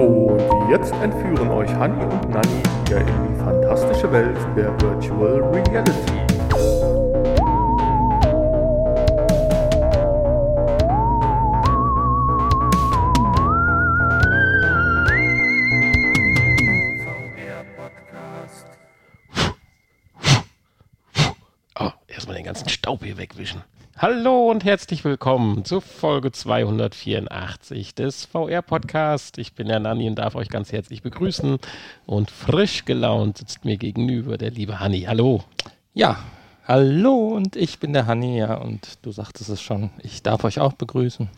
Und jetzt entführen euch Hani und Nani wieder in die fantastische Welt der Virtual Reality. Hallo und herzlich willkommen zu Folge 284 des VR-Podcast. Ich bin der Nanni und darf euch ganz herzlich begrüßen. Und frisch gelaunt sitzt mir gegenüber der liebe Hanni. Hallo. Ja, hallo und ich bin der Hanni, ja, und du sagtest es schon, ich darf euch auch begrüßen.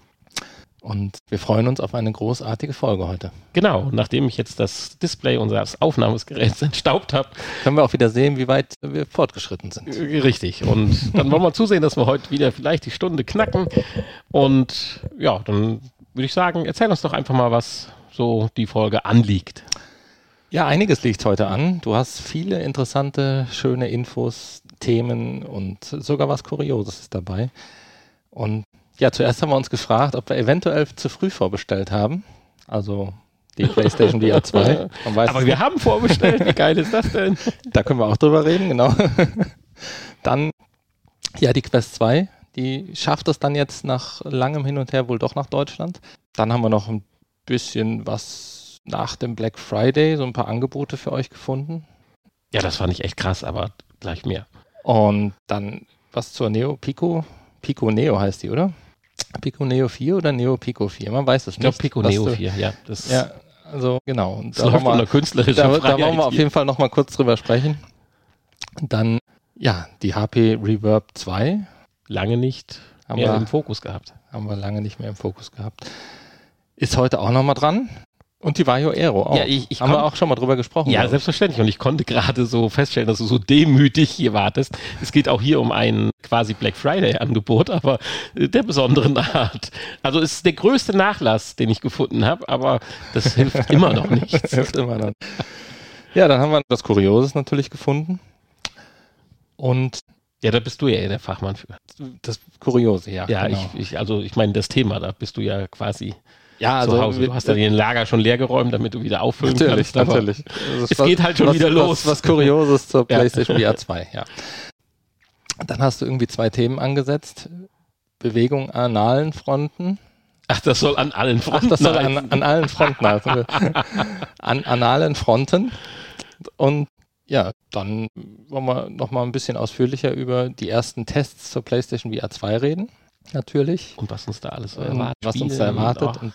Und wir freuen uns auf eine großartige Folge heute. Genau, nachdem ich jetzt das Display unseres Aufnahmegeräts entstaubt habe, Können wir auch wieder sehen, wie weit wir fortgeschritten sind. äh, richtig. Und dann wollen wir zusehen, dass wir heute wieder vielleicht die Stunde knacken. Und ja, dann würde ich sagen, erzähl uns doch einfach mal, was so die Folge anliegt. Ja, einiges liegt heute an. Du hast viele interessante, schöne Infos, Themen und sogar was Kurioses dabei. Und ja, zuerst haben wir uns gefragt, ob wir eventuell zu früh vorbestellt haben. Also die PlayStation VR 2. Man weiß Aber wir haben vorbestellt. Wie geil ist das denn? Da können wir auch drüber reden, genau. dann, ja, die Quest 2, die schafft es dann jetzt nach langem Hin und Her wohl doch nach Deutschland. Dann haben wir noch ein bisschen was nach dem Black Friday, so ein paar Angebote für euch gefunden. Ja, das fand ich echt krass, aber gleich mehr. Und dann was zur Neo Pico. Pico Neo heißt die, oder? Pico Neo 4 oder Neo Pico 4? Man weiß es Ich glaube, nicht. Pico was Neo du- 4, ja. Das, Ja, also genau. Und das da läuft wollen wir- unter künstlerischer da, da wollen wir auf jeden Fall noch mal kurz drüber sprechen. Dann, ja, die HP Reverb 2 lange nicht haben mehr wir, im Fokus gehabt. haben wir lange nicht mehr im Fokus gehabt. Ist heute auch noch mal dran. Und die Vario Aero auch. Ja, ich- ich haben wir auch schon mal drüber gesprochen. Ja, selbstverständlich. Und ich konnte gerade so feststellen, dass du so demütig hier wartest. Es geht auch hier um ein quasi Black Friday-Angebot, aber der besonderen Art. Also es ist der größte Nachlass, den ich gefunden habe, aber das hilft immer noch nichts. hilft immer dann. Ja, dann haben wir das Kurioses natürlich gefunden. Und Ja, da bist du ja der Fachmann für. das Kuriose, ja. Ja, genau. ich, ich, also ich meine, das Thema, da bist du ja quasi ja, zu Hause. Du hast ja den Lager schon leer geräumt, damit du wieder auffüllen Natürlich, kannst. natürlich. Das ist es geht halt schon was, wieder was, los. Was Kurioses zur. PlayStation VR 2, ja. Dann hast du irgendwie zwei Themen angesetzt. Bewegung an analen Fronten. Ach, das soll an allen Ach, Fronten das soll an, an allen Fronten heißen. an analen Fronten. Und ja, dann wollen wir noch mal ein bisschen ausführlicher über die ersten Tests zur PlayStation VR 2 reden. Natürlich. Und was uns da alles so Ähm, erwartet. was uns da und erwartet. auch- Und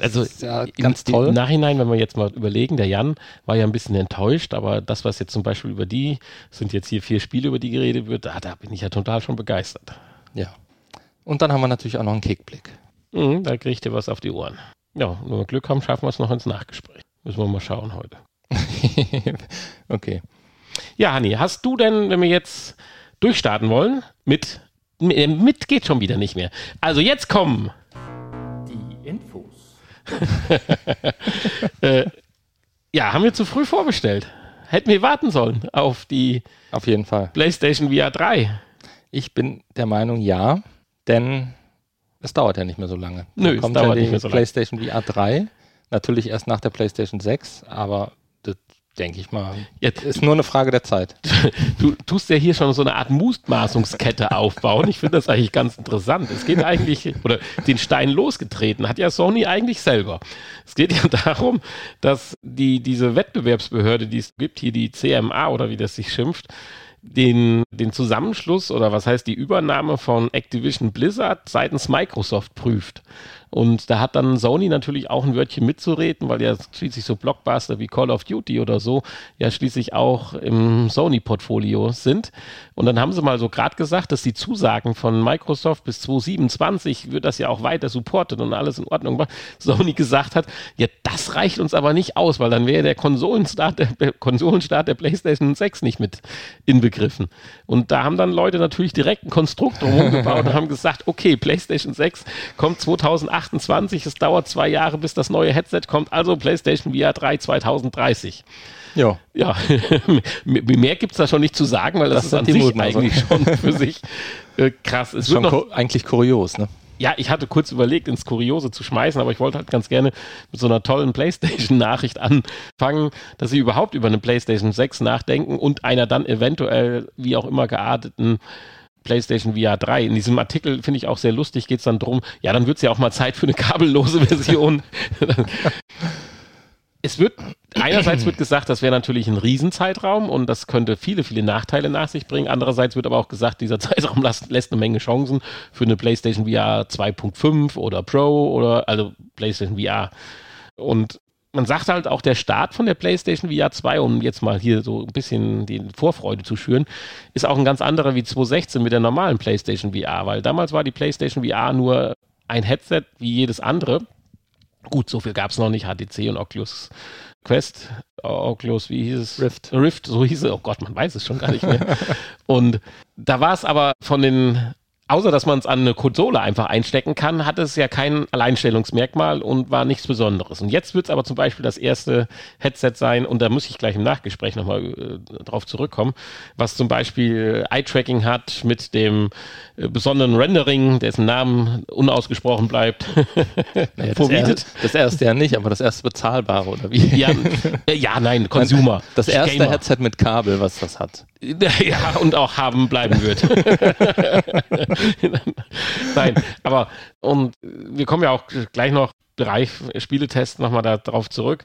Also ist ja im- ganz Im toll. Nachhinein, wenn wir jetzt mal überlegen, der Jan war ja ein bisschen enttäuscht, aber das, was jetzt zum Beispiel über die, sind jetzt hier vier Spiele, über die geredet wird, ah, da bin ich ja total schon begeistert. Ja. Und dann haben wir natürlich auch noch einen Kickblick. Mhm, da kriegt ihr was auf die Ohren. Ja, wenn wir Glück haben, schaffen wir es noch ins Nachgespräch. Müssen wir mal schauen heute. okay. Ja, Hanni, hast du denn, wenn wir jetzt durchstarten wollen, mit, äh, mit geht schon wieder nicht mehr. Also jetzt kommen Die Infos. Äh, ja, haben wir zu früh vorbestellt. Hätten wir warten sollen auf die Auf jeden Fall. PlayStation VR 3. Ich bin der Meinung, ja, denn es dauert ja nicht mehr so lange. Nö, Da es kommt dauert ja die nicht mehr so lange. PlayStation VR 3, natürlich erst nach der PlayStation 6, aber denke ich mal, Jetzt, ist nur eine Frage der Zeit. du tust ja hier schon so eine Art Mutmaßungskette aufbauen. Ich finde das eigentlich ganz interessant. Es geht eigentlich, oder den Stein losgetreten hat ja Sony eigentlich selber. Es geht ja darum, dass die, diese Wettbewerbsbehörde, die es gibt, hier die CMA oder wie das sich schimpft, den, den Zusammenschluss oder was heißt die Übernahme von Activision Blizzard seitens Microsoft prüft. Und da hat dann Sony natürlich auch ein Wörtchen mitzureden, weil ja schließlich so Blockbuster wie Call of Duty oder so ja schließlich auch im Sony-Portfolio sind. Und dann haben sie mal so gerade gesagt, dass die Zusagen von Microsoft bis 2027 wird das ja auch weiter supportet und alles in Ordnung war. Sony gesagt hat, ja, das reicht uns aber nicht aus, weil dann wäre der Konsolenstart der, Konsolenstart der PlayStation 6 nicht mit inbegriffen. Und da haben dann Leute natürlich direkt ein Konstrukt drumherum gebaut und haben gesagt, okay, PlayStation 6 kommt 2028, es dauert zwei Jahre, bis das neue Headset kommt, also PlayStation VR 3 2030. Ja. Ja, mehr gibt es da schon nicht zu sagen, weil das, Das ist an sich Mutmaßungen. eigentlich schon für sich äh, krass. Es Ist schon ku- eigentlich kurios, ne? Ja, ich hatte kurz überlegt, ins Kuriose zu schmeißen, aber ich wollte halt ganz gerne mit so einer tollen PlayStation-Nachricht anfangen, dass sie überhaupt über eine PlayStation 6 nachdenken und einer dann eventuell, wie auch immer gearteten PlayStation VR 3. In diesem Artikel finde ich auch sehr lustig, geht es dann drum, ja, dann wird es ja auch mal Zeit für eine kabellose Version. es wird, einerseits wird gesagt, das wäre natürlich ein Riesenzeitraum und das könnte viele, viele Nachteile nach sich bringen. Andererseits wird aber auch gesagt, dieser Zeitraum lässt, lässt eine Menge Chancen für eine PlayStation VR 2.5 oder Pro oder also PlayStation VR. Und man sagt halt auch, der Start von der PlayStation VR 2, um jetzt mal hier so ein bisschen die Vorfreude zu schüren, ist auch ein ganz anderer wie 2016 mit der normalen PlayStation VR, weil damals war die PlayStation VR nur ein Headset wie jedes andere Gut, so viel gab es noch nicht, HTC und Oculus Quest, Oculus, wie hieß es? Rift. Rift, so hieß es. Oh Gott, man weiß es schon gar nicht mehr. und da war es aber von den außer dass man es an eine Konsole einfach einstecken kann, hat es ja kein Alleinstellungsmerkmal und war nichts Besonderes. Und jetzt wird es aber zum Beispiel das erste Headset sein, und da muss ich gleich im Nachgespräch nochmal äh, drauf zurückkommen, was zum Beispiel Eye-Tracking hat mit dem äh, besonderen Rendering, dessen Namen unausgesprochen bleibt. Naja, das, erste, das, erste ja nicht, aber das erste bezahlbare, oder wie? Ja, äh, ja nein, Consumer. Das erste Gamer. Headset mit Kabel, was das hat. Ja, und auch haben bleiben wird. Nein, aber und wir kommen ja auch gleich noch Bereich Spieletest nochmal darauf zurück.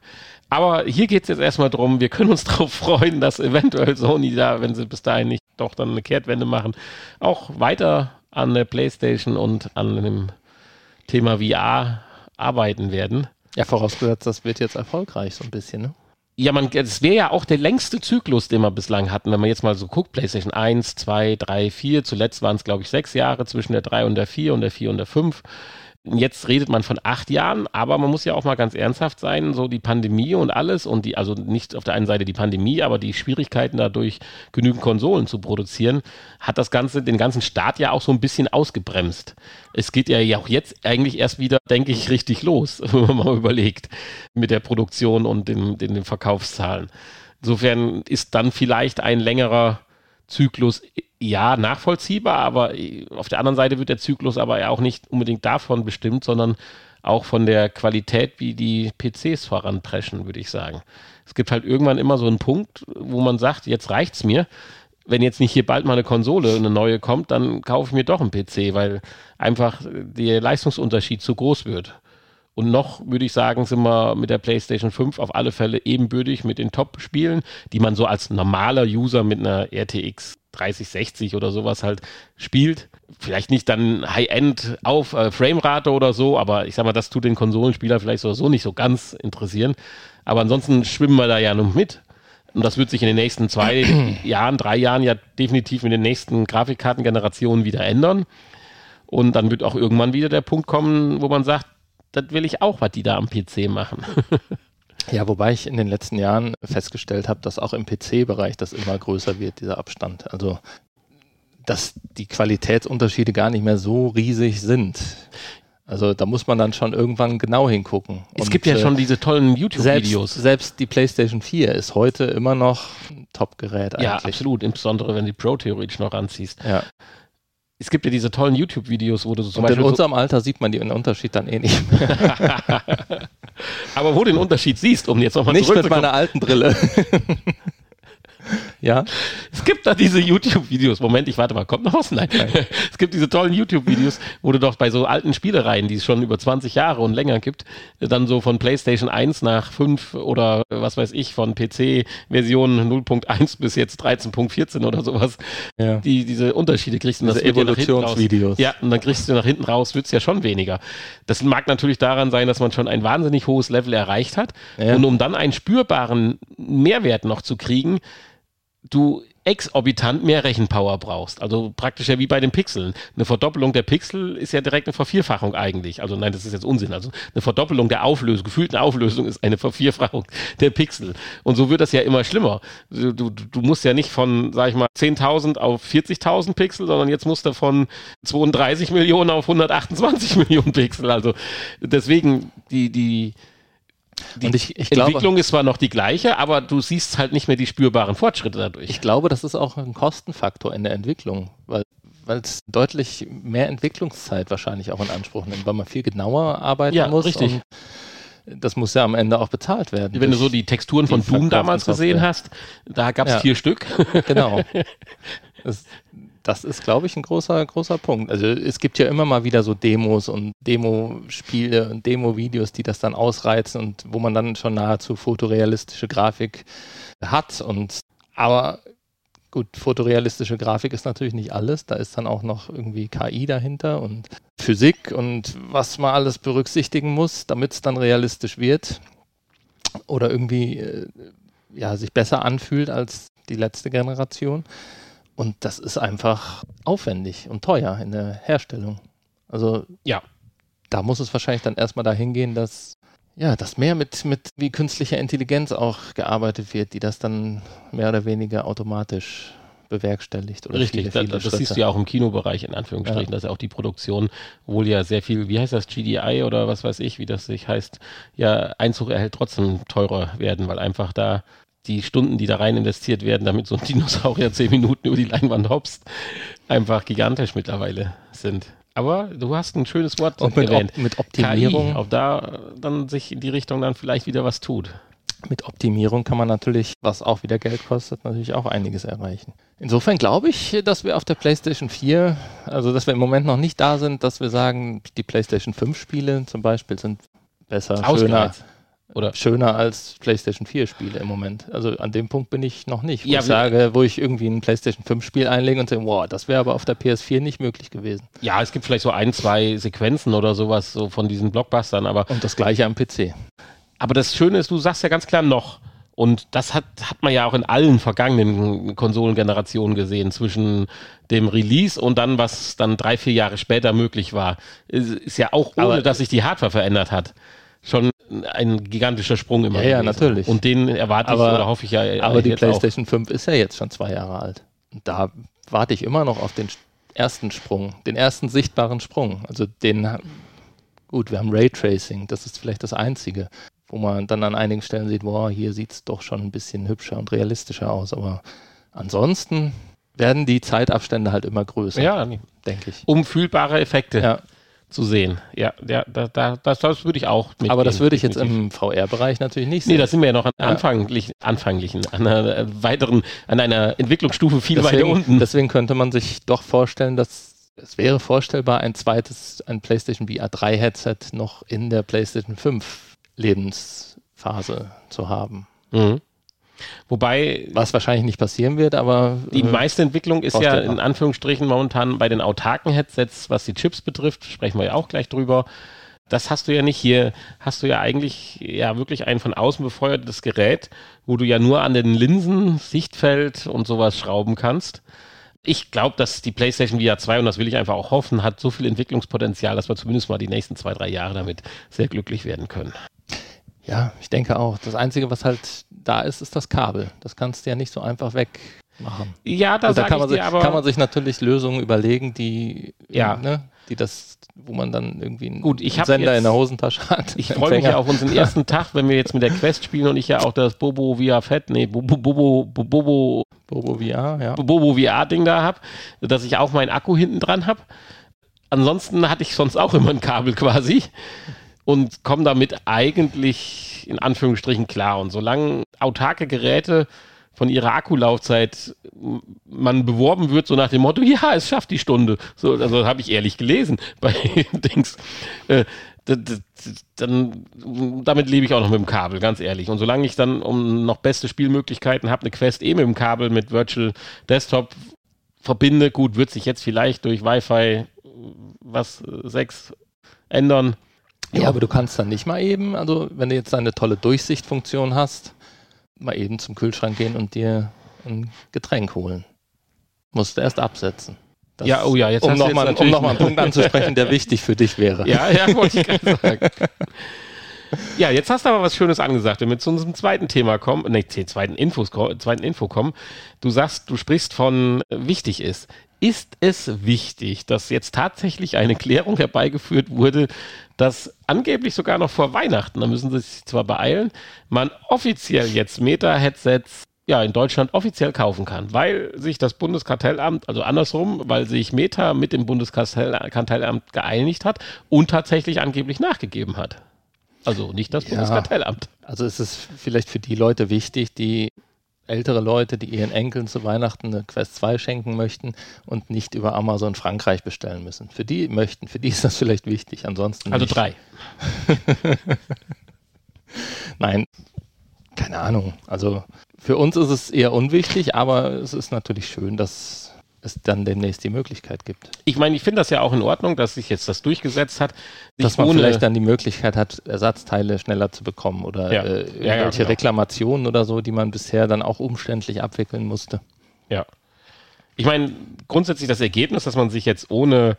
Aber hier geht es jetzt erstmal darum, wir können uns darauf freuen, dass eventuell Sony da, wenn sie bis dahin nicht doch dann eine Kehrtwende machen, auch weiter an der PlayStation und an dem Thema VR arbeiten werden. Ja, vorausgesetzt, das wird jetzt erfolgreich so ein bisschen, ne? Ja, man, es wäre ja auch der längste Zyklus, den wir bislang hatten, wenn man jetzt mal so guckt, PlayStation 1, 2, 3, 4, zuletzt waren es, glaube ich, sechs Jahre zwischen der 3 und der 4 und der 4 und der 5. Jetzt redet man von acht Jahren, aber man muss ja auch mal ganz ernsthaft sein, so die Pandemie und alles und die, also nicht auf der einen Seite die Pandemie, aber die Schwierigkeiten dadurch, genügend Konsolen zu produzieren, hat das Ganze, den ganzen Start ja auch so ein bisschen ausgebremst. Es geht ja auch jetzt eigentlich erst wieder, denke ich, richtig los, wenn man mal überlegt, mit der Produktion und den, den, den Verkaufszahlen. Insofern ist dann vielleicht ein längerer Zyklus ja nachvollziehbar, aber auf der anderen Seite wird der Zyklus aber ja auch nicht unbedingt davon bestimmt, sondern auch von der Qualität, wie die PCs voranpreschen, würde ich sagen. Es gibt halt irgendwann immer so einen Punkt, wo man sagt, jetzt reicht's mir. Wenn jetzt nicht hier bald mal eine Konsole, eine neue kommt, dann kaufe ich mir doch einen PC, weil einfach der Leistungsunterschied zu groß wird. Und noch würde ich sagen, sind wir mit der PlayStation 5 auf alle Fälle ebenbürtig mit den Top-Spielen, die man so als normaler User mit einer RTX 3060 oder sowas halt spielt. Vielleicht nicht dann High-End auf äh, Framerate oder so, aber ich sag mal, das tut den Konsolenspieler vielleicht so nicht so ganz interessieren. Aber ansonsten schwimmen wir da ja noch mit. Und das wird sich in den nächsten zwei Jahren, drei Jahren ja definitiv mit den nächsten Grafikkartengenerationen wieder ändern. Und dann wird auch irgendwann wieder der Punkt kommen, wo man sagt, das will ich auch, was die da am PC machen. Ja, wobei ich in den letzten Jahren festgestellt habe, dass auch im PC-Bereich das immer größer wird, dieser Abstand. Also, dass die Qualitätsunterschiede gar nicht mehr so riesig sind. Also da muss man dann schon irgendwann genau hingucken. Es Und, gibt ja äh, schon diese tollen YouTube-Videos. Selbst, selbst, die PlayStation 4 ist heute immer noch ein Top-Gerät eigentlich. Ja, absolut. Insbesondere wenn du die Pro theoretisch noch ranziehst. Ja es gibt ja diese tollen YouTube-Videos, wo du so zum Und Beispiel. In unserem so Alter sieht man den Unterschied dann eh nicht mehr. Aber wo du den Unterschied siehst, um jetzt nochmal Nicht mit meiner alten Brille. Ja. Es gibt da diese YouTube-Videos. Moment, ich warte mal, kommt noch was? Nein. Nein. Es gibt diese tollen YouTube-Videos, wo du doch bei so alten Spielereien, die es schon über 20 Jahre und länger gibt, dann so von PlayStation 1 nach 5 oder was weiß ich, von PC-Version 0.1 bis jetzt 13.14 oder sowas, ja. die diese Unterschiede kriegst. Und diese Evolutionsvideos. Ja, und dann kriegst du nach hinten raus, wird es ja schon weniger. Das mag natürlich daran sein, dass man schon ein wahnsinnig hohes Level erreicht hat. Ja. Und um dann einen spürbaren Mehrwert noch zu kriegen, du exorbitant mehr Rechenpower brauchst. Also praktisch ja wie bei den Pixeln. Eine Verdoppelung der Pixel ist ja direkt eine Vervierfachung eigentlich. Also nein, das ist jetzt Unsinn. Also eine Verdoppelung der Auflösung, gefühlten Auflösung ist eine Vervierfachung der Pixel. Und so wird das ja immer schlimmer. Du, du, du musst ja nicht von, sag ich mal, 10.000 auf 40.000 Pixel, sondern jetzt musst du von 32 Millionen auf 128 Millionen Pixel. Also deswegen die, die, die ich, ich Entwicklung glaube, ist zwar noch die gleiche, aber du siehst halt nicht mehr die spürbaren Fortschritte dadurch. Ich glaube, das ist auch ein Kostenfaktor in der Entwicklung, weil weil es deutlich mehr Entwicklungszeit wahrscheinlich auch in Anspruch nimmt, weil man viel genauer arbeiten Ja, muss. richtig. Und das muss ja am Ende auch bezahlt werden. Wenn du so die Texturen von Doom damals gesehen hast, da gab es Ja. vier Stück. Genau. Das, das ist, glaube ich, ein großer, großer Punkt. Also es gibt ja immer mal wieder so Demos und Demo-Spiele und Demo-Videos, die das dann ausreizen und wo man dann schon nahezu fotorealistische Grafik hat. Und aber gut, fotorealistische Grafik ist natürlich nicht alles. Da ist dann auch noch irgendwie KI dahinter und Physik und was man alles berücksichtigen muss, damit es dann realistisch wird oder irgendwie äh, ja, sich besser anfühlt als die letzte Generation. Und das ist einfach aufwendig und teuer in der Herstellung. Also Ja. da muss es wahrscheinlich dann erstmal dahin gehen, dass ja, dass mehr mit, mit wie künstlicher Intelligenz auch gearbeitet wird, die das dann mehr oder weniger automatisch bewerkstelligt. Oder Richtig, viele, da, viele das Schritte. siehst du ja auch im Kinobereich in Anführungsstrichen, dass ja auch die Produktion wohl ja sehr viel, wie heißt das, GDI oder was weiß ich, wie das sich heißt, ja Einzug erhält trotzdem teurer werden, weil einfach da die Stunden, die da rein investiert werden, damit so ein Dinosaurier zehn Minuten über die Leinwand hopst, einfach gigantisch mittlerweile sind. Aber du hast ein schönes Wort Und mit, erwähnt. Op mit Optimierung. KI, ob da dann sich in die Richtung dann vielleicht wieder was tut. mit Optimierung kann man natürlich, was auch wieder Geld kostet, natürlich auch einiges erreichen. Insofern glaube ich, dass wir auf der PlayStation 4, also dass wir im Moment noch nicht da sind, dass wir sagen, die PlayStation 5 Spiele zum Beispiel sind besser, schöner, Ausgereizt. Oder schöner als PlayStation 4 Spiele im Moment. Also an dem Punkt bin ich noch nicht. Wo Ja, ich sage, wo ich irgendwie ein PlayStation 5 Spiel einlege und sage, wow, das wäre aber auf der PS4 nicht möglich gewesen. ja, es gibt vielleicht so ein, zwei Sequenzen oder sowas so von diesen Blockbustern, aber Und das gleiche am PC. Aber das Schöne ist, du sagst ja ganz klar noch. Und das hat, hat man ja auch in allen vergangenen Konsolengenerationen gesehen, zwischen dem Release und dann, was dann drei, vier Jahre später möglich war. Ist, ist ja auch ohne, Aber- dass sich die Hardware verändert hat. Schon ein gigantischer Sprung immer. Ja, ja, natürlich. Und den erwarte ich Aber- oder hoffe ich ja. Aber die jetzt auch. PlayStation 5 ist ja jetzt schon zwei Jahre alt. Und da warte ich immer noch auf den ersten Sprung, den ersten sichtbaren Sprung. Also den, gut, wir haben Raytracing, das ist vielleicht das Einzige, wo man dann an einigen Stellen sieht, boah, hier sieht es doch schon ein bisschen hübscher und realistischer aus. Aber ansonsten werden die Zeitabstände halt immer größer, Ja, denke ich. um fühlbare Effekte Ja, zu sehen. Ja, ja da, da, das, das würde ich auch mitgehen. aber das würde ich jetzt im VR-Bereich natürlich nicht Nee, sehen. da sind wir ja noch an Ja. anfanglichen, anfanglichen, an einer äh, weiteren, an einer Entwicklungsstufe viel weiter deswegen, unten. deswegen könnte man sich doch vorstellen, dass es wäre vorstellbar, ein zweites, ein PlayStation VR 3 Headset noch in der PlayStation 5 Lebensphase zu haben. Mhm. Wobei Was wahrscheinlich nicht passieren wird, aber die äh, meiste Entwicklung ist ja in Anführungsstrichen momentan bei den autarken Headsets, was die Chips betrifft, sprechen wir ja auch gleich drüber. Das hast du ja nicht hier, hast du ja eigentlich ja wirklich ein von außen befeuertes Gerät, wo du ja nur an den Linsen, Sichtfeld und sowas schrauben kannst. Ich glaube, dass die PlayStation VR 2, und das will ich einfach auch hoffen, hat so viel Entwicklungspotenzial, dass wir zumindest mal die nächsten zwei, drei Jahre damit sehr glücklich werden können. ja, ich denke auch. Das Einzige, was halt da ist, ist das Kabel. Das kannst du ja nicht so einfach wegmachen. Ja, da, da kann man, sich, aber, kann man sich natürlich Lösungen überlegen, die, Ja. ne, die das, wo man dann irgendwie einen Gut, ich hab Sender jetzt- in der Hosentasche hat. Ich freue mich ja auf unseren ersten Tag, wenn wir jetzt mit der Quest spielen und ich ja auch das Bobo VR Fett, nee, Bobo, Bobo, Bobo, Bobo VR, ja. Bobo VR Ding da habe, dass ich auch meinen Akku hinten dran habe. Ansonsten hatte ich sonst auch immer ein Kabel quasi und komme damit eigentlich in Anführungsstrichen klar. Und solange autarke Geräte von ihrer Akkulaufzeit man beworben wird, so nach dem Motto, ja, es schafft die Stunde. So, also habe ich ehrlich gelesen bei Dings. Äh, dann damit lebe ich auch noch mit dem Kabel, ganz ehrlich. Und solange ich dann um noch beste Spielmöglichkeiten habe, eine Quest eh mit dem Kabel mit Virtual Desktop verbinde, gut, wird sich jetzt vielleicht durch Wi-Fi was äh, 6 ändern. Ja, aber du kannst dann nicht mal eben, also wenn du jetzt eine tolle Durchsichtfunktion hast, mal eben zum Kühlschrank gehen und dir ein Getränk holen. Musst du erst absetzen. Das, Ja, oh ja, jetzt um hast du jetzt nochmal um noch mal einen Punkt anzusprechen, der wichtig für dich wäre. Ja, ja, wollte ich gerade sagen. Ja, jetzt hast du aber was Schönes angesagt. Wenn wir zu unserem zweiten Thema kommen, nee, zweiten, Infos, zweiten Info kommen, du sagst, du sprichst von äh, wichtig ist. Ist es wichtig, dass jetzt tatsächlich eine Klärung herbeigeführt wurde, dass angeblich sogar noch vor Weihnachten, da müssen sie sich zwar beeilen, man offiziell jetzt Meta-Headsets ja in Deutschland offiziell kaufen kann, weil sich das Bundeskartellamt, also andersrum, weil sich Meta mit dem Bundeskartellamt geeinigt hat und tatsächlich angeblich nachgegeben hat. Also nicht das Ja. Bundeskartellamt. Also ist es vielleicht für die Leute wichtig, die ältere Leute, die ihren Enkeln zu Weihnachten eine Quest 2 schenken möchten und nicht über Amazon Frankreich bestellen müssen. Für die möchten, für die ist das vielleicht wichtig, ansonsten Also nicht. drei. Nein, keine Ahnung. Also für uns ist es eher unwichtig, aber es ist natürlich schön, dass es dann demnächst die Möglichkeit gibt. Ich meine, ich finde das ja auch in Ordnung, dass sich jetzt das durchgesetzt hat. Dass man vielleicht dann die Möglichkeit hat, Ersatzteile schneller zu bekommen oder Ja. äh, Ja, ja, irgendwelche genau. Reklamationen oder so, die man bisher dann auch umständlich abwickeln musste. Ja. Ich meine, grundsätzlich das Ergebnis, dass man sich jetzt ohne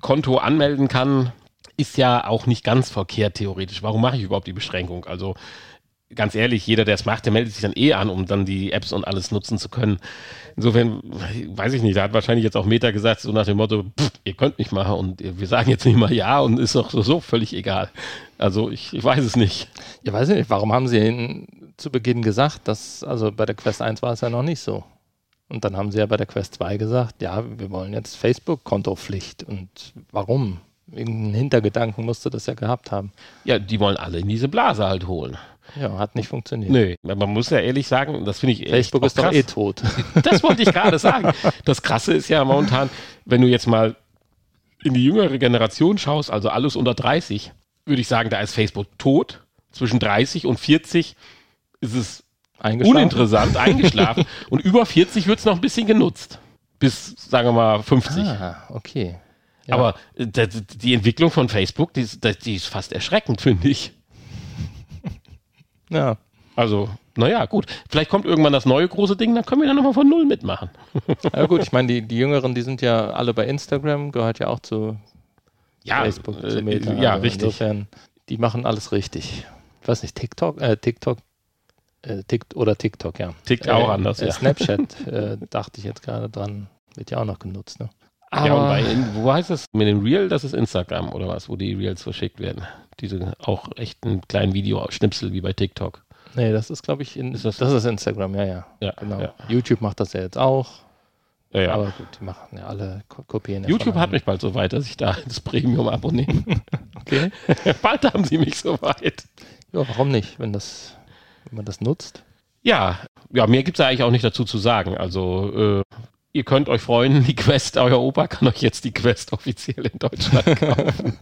Konto anmelden kann, ist ja auch nicht ganz verkehrt theoretisch. Warum mache ich überhaupt die Beschränkung? Also ganz ehrlich, jeder, der es macht, der meldet sich dann eh an, um dann die Apps und alles nutzen zu können. Insofern, weiß ich nicht, da hat wahrscheinlich jetzt auch Meta gesagt, so nach dem Motto, pff, ihr könnt mich machen und wir sagen jetzt nicht mal ja und ist doch so, so völlig egal. Also ich, ich weiß es nicht. Ja, weiß ich nicht, warum haben sie zu Beginn gesagt, dass, also bei der Quest 1 war es ja noch nicht so. Und dann haben sie ja bei der Quest 2 gesagt, ja, wir wollen jetzt Facebook-Kontopflicht. Und warum? Irgendeinen Hintergedanken musste das ja gehabt haben. Ja, die wollen alle in diese Blase halt holen. Ja, hat nicht funktioniert. Nö, man muss ja ehrlich sagen, das finde ich echt Facebook ist doch krass. eh tot. Das wollte ich gerade sagen. Das Krasse ist ja momentan, wenn du jetzt mal in die jüngere Generation schaust, also alles unter 30, würde ich sagen, da ist Facebook tot. Zwischen 30 und 40 ist es Eingeschlafen. uninteressant, eingeschlafen. und über 40 wird es noch ein bisschen genutzt. Bis, sagen wir mal, 50. Ah, okay. Ja. Aber äh, die Entwicklung von Facebook, die die ist fast erschreckend, finde ich. Ja, Also, naja, gut. Vielleicht kommt irgendwann das neue große Ding, dann können wir dann nochmal von Null mitmachen. ja gut, ich meine, die, die Jüngeren, die sind ja alle bei Instagram, gehört ja auch zu Ja, Facebook, äh, zu Meta. ja, Also richtig. Insofern, die machen alles richtig. Ich weiß nicht, TikTok, äh, TikTok, äh, Tik oder TikTok, ja. Tickt auch anders, äh, ja. Snapchat, äh, dachte ich jetzt gerade dran, wird ja auch noch genutzt, ne? ja, und bei, wo heißt das? Mit dem Reel, das ist Instagram oder was, wo die Reels verschickt werden. Diese auch echt einen kleinen Videoschnipsel wie bei TikTok. nee, das ist, glaube ich, in, Ist das, das- ist Instagram, ja, ja. Ja, Genau. ja. YouTube macht das ja jetzt auch, Ja, ja. aber gut, die machen ja alle Ko- kopieren. ja YouTube hat mich bald so weit, dass ich da das Premium abonniere. Okay. bald haben sie mich so weit. Ja, warum nicht, wenn das, wenn man das nutzt? Ja, ja, mehr gibt es eigentlich auch nicht dazu zu sagen. Also, äh, ihr könnt euch freuen, die Quest, euer Opa kann euch jetzt die Quest offiziell in Deutschland kaufen.